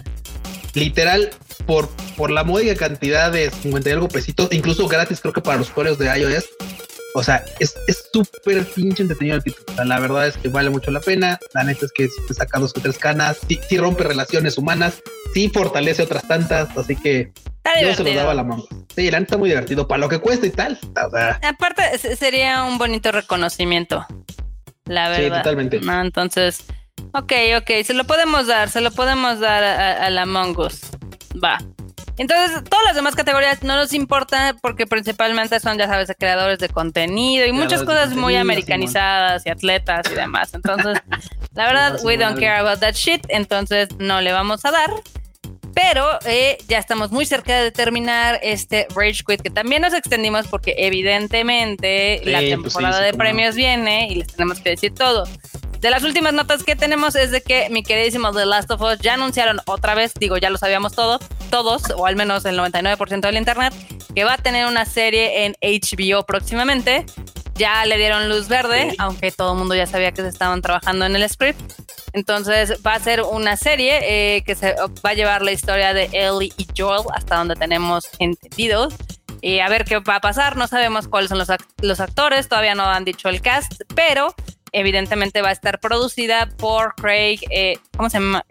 literal, por, por la módica cantidad de 50 y algo pesitos, incluso gratis, creo que para los usuarios de iOS. O sea, es súper pinche entretenido el título. O sea, la verdad es que vale mucho la pena. La neta es que si te saca dos o tres canas, sí rompe relaciones humanas, sí fortalece otras tantas. Así que yo se lo daba la mano. Sí, la está muy divertido para lo que cuesta y tal. Aparte, sería un bonito reconocimiento. La verdad. Sí, totalmente. entonces, ok, ok, se lo podemos dar, se lo podemos dar a, la Mongus. Va. Entonces, todas las demás categorías no nos importa porque principalmente son, ya sabes, creadores de contenido y muchas cosas muy americanizadas y atletas y demás. Entonces, <laughs> la verdad, we don't care about that shit. Entonces, no le vamos a dar. Pero eh, ya estamos muy cerca de terminar este Rage Quit, que también nos extendimos porque evidentemente la pues temporada de premios viene y les tenemos que decir todo. De las últimas notas que tenemos es de que mi queridísimo The Last of Us ya anunciaron otra vez, digo, ya lo sabíamos todos, todos, o al menos el 99% del internet, que va a tener una serie en HBO próximamente. Ya le dieron luz verde, aunque todo el mundo ya sabía que se estaban trabajando en el script. Entonces va a ser una serie eh, que se va a llevar la historia de Ellie y Joel hasta donde tenemos entendido. Y a ver qué va a pasar. No sabemos cuáles son los, los actores, todavía no han dicho el cast, pero evidentemente va a estar producida por Craig, eh, ¿cómo se llama?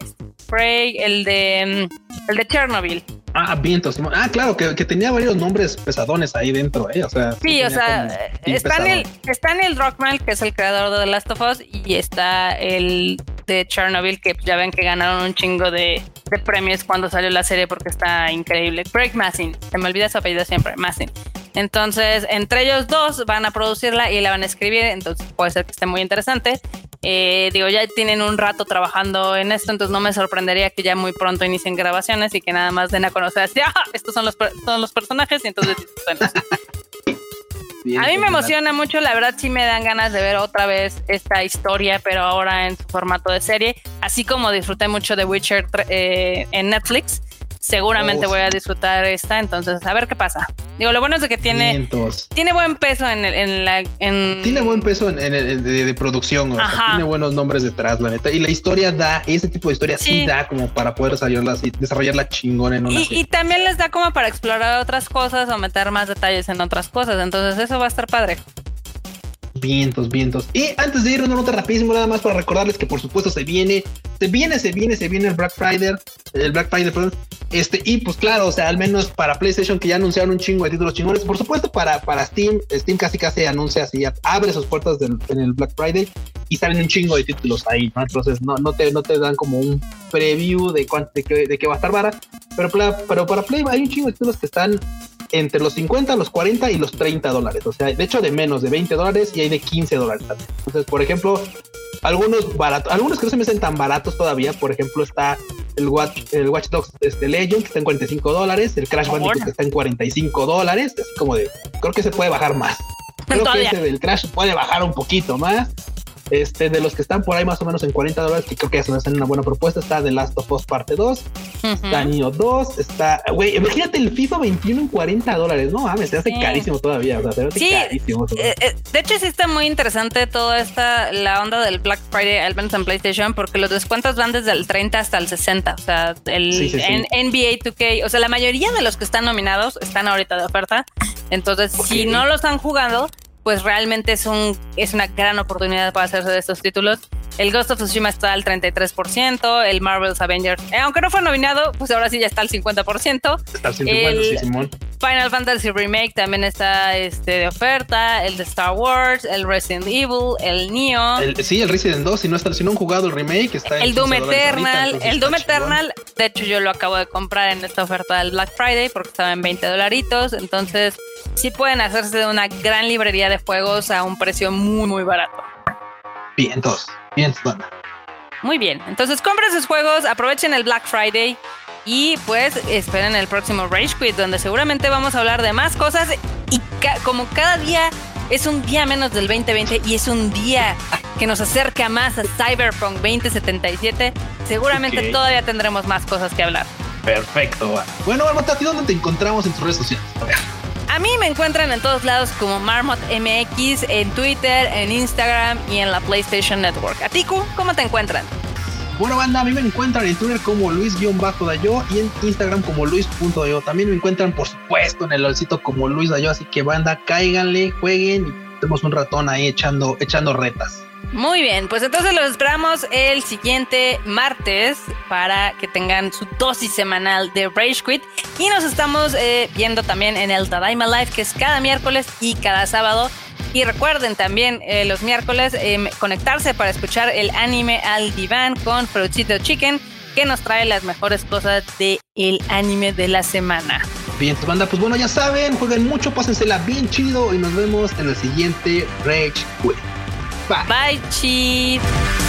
Craig, el de, mm, el de Chernobyl. Ah, vientos. Ah, claro, que, tenía varios nombres pesadones ahí dentro, ¿eh? O sea, sí, o sea, está en, el, está en el Rockman, que es el creador de The Last of Us, y está el de Chernobyl, que ya ven que ganaron un chingo de, premios cuando salió la serie porque está increíble. Craig Massin, se me olvida su apellido siempre, Massin. Entonces, entre ellos dos van a producirla y la van a escribir, entonces puede ser que esté muy interesante. Eh, digo, ya tienen un rato trabajando en esto, entonces no me sorprendería que ya muy pronto inicien grabaciones y que nada más den a conocer así, ah, estos son los, son los personajes y entonces... <laughs> a mí me emociona mucho, la verdad sí me dan ganas de ver otra vez esta historia, pero ahora en su formato de serie, así como disfruté mucho de Witcher eh, en Netflix seguramente oh, voy a disfrutar esta, entonces a ver qué pasa. Digo, lo bueno es de que tiene, tiene buen peso en, en la... En... Tiene buen peso en, en de, producción, o sea, tiene buenos nombres detrás, la neta. Y la historia da, ese tipo de historia sí, da como para poder desarrollarla, desarrollarla chingón en una y, y también les da como para explorar otras cosas o meter más detalles en otras cosas, entonces eso va a estar padre. Vientos, vientos. Y antes de ir una nota rapidísimo, nada más para recordarles que por supuesto se viene, se viene, se viene, se viene el Black Friday, el Black Friday, perdón. Este, y pues claro, o sea, al menos para PlayStation que ya anunciaron un chingo de títulos chingones. Por supuesto, para, para Steam, Steam casi casi anuncia así, abre sus puertas en el Black Friday y salen un chingo de títulos ahí, ¿no? Entonces no, no, te, no te dan como un preview de, cuánto, de, qué, de qué va a estar vara. Pero, pero para Play hay un chingo de títulos que están entre los 50, los 40 y los 30 dólares. O sea, de hecho, de menos de 20 dólares y hay de 15 dólares. Entonces, por ejemplo, algunos baratos, algunos que no se me hacen tan baratos todavía. Por ejemplo, está el Watch, el Watch Dogs este, Legend, que está en 45 dólares, el Crash Bandicoot que está en 45 dólares, así como de, creo que se puede bajar más. Creo que ese del Crash puede bajar un poquito más. Este, de los que están por ahí más o menos en 40 dólares, que creo que es una buena propuesta, está The Last of Us Parte 2, está Neo 2, está, güey, imagínate el FIFA 21 en 40 dólares, no mames, se hace carísimo todavía, o sea, se hace sí, carísimo. Eh, eh, de hecho, sí está muy interesante toda esta, la onda del Black Friday, al menos en PlayStation, porque los descuentos van desde el 30 hasta el 60, o sea, el NBA 2K, o sea, la mayoría de los que están nominados están ahorita de oferta, entonces, si no los han jugado, pues realmente es, un, es una gran oportunidad para hacerse de estos títulos. El Ghost of Tsushima está al 33%, el Marvel's Avengers, eh, aunque no fue nominado, pues ahora sí ya está al 50%. Está al 50%, Simón. Final Fantasy Remake también está este, de oferta, el de Star Wars, el Resident Evil, el Neo. sí, el Resident 2, si no, está, si no han jugado el remake, está El Doom Eternal, el Doom Eternal, de hecho yo lo acabo de comprar en esta oferta del Black Friday porque estaba en 20 dolaritos, entonces sí pueden hacerse de una gran librería de juegos a un precio muy, muy barato. Bien, entonces, bien, Muy bien, entonces compren sus juegos, aprovechen el Black Friday y pues esperen el próximo Rage Quit, donde seguramente vamos a hablar de más cosas y como cada día es un día menos del 2020 y es un día que nos acerca más a Cyberpunk 2077, seguramente todavía tendremos más cosas que hablar. Perfecto. Bueno, Marmota, ¿a ti dónde te encontramos en tus redes sociales? A mí me encuentran en todos lados como Marmot MX, en Twitter, en Instagram y en la PlayStation Network. ¿A ti, cómo te encuentran? Bueno, banda, a mí me encuentran en Twitter como Luis-Dayo y en Instagram como Luis.dayo. También me encuentran, por supuesto, en el olcito como Luis Dayo. Así que, banda, cáiganle, jueguen y tenemos un ratón ahí echando, echando retas. Muy bien, pues entonces los esperamos el siguiente martes para que tengan su dosis semanal de Rage Quit. Y nos estamos eh, viendo también en el Tadaima Live, que es cada miércoles y cada sábado. Y recuerden también eh, los miércoles em, conectarse para escuchar el anime al diván con Fruitcito Chicken, que nos trae las mejores cosas del el anime de la semana. Bien, banda, pues bueno, ya saben, jueguen mucho, pásensela bien chido y nos vemos en el siguiente Rage Quit. Bye. Bye, Chief.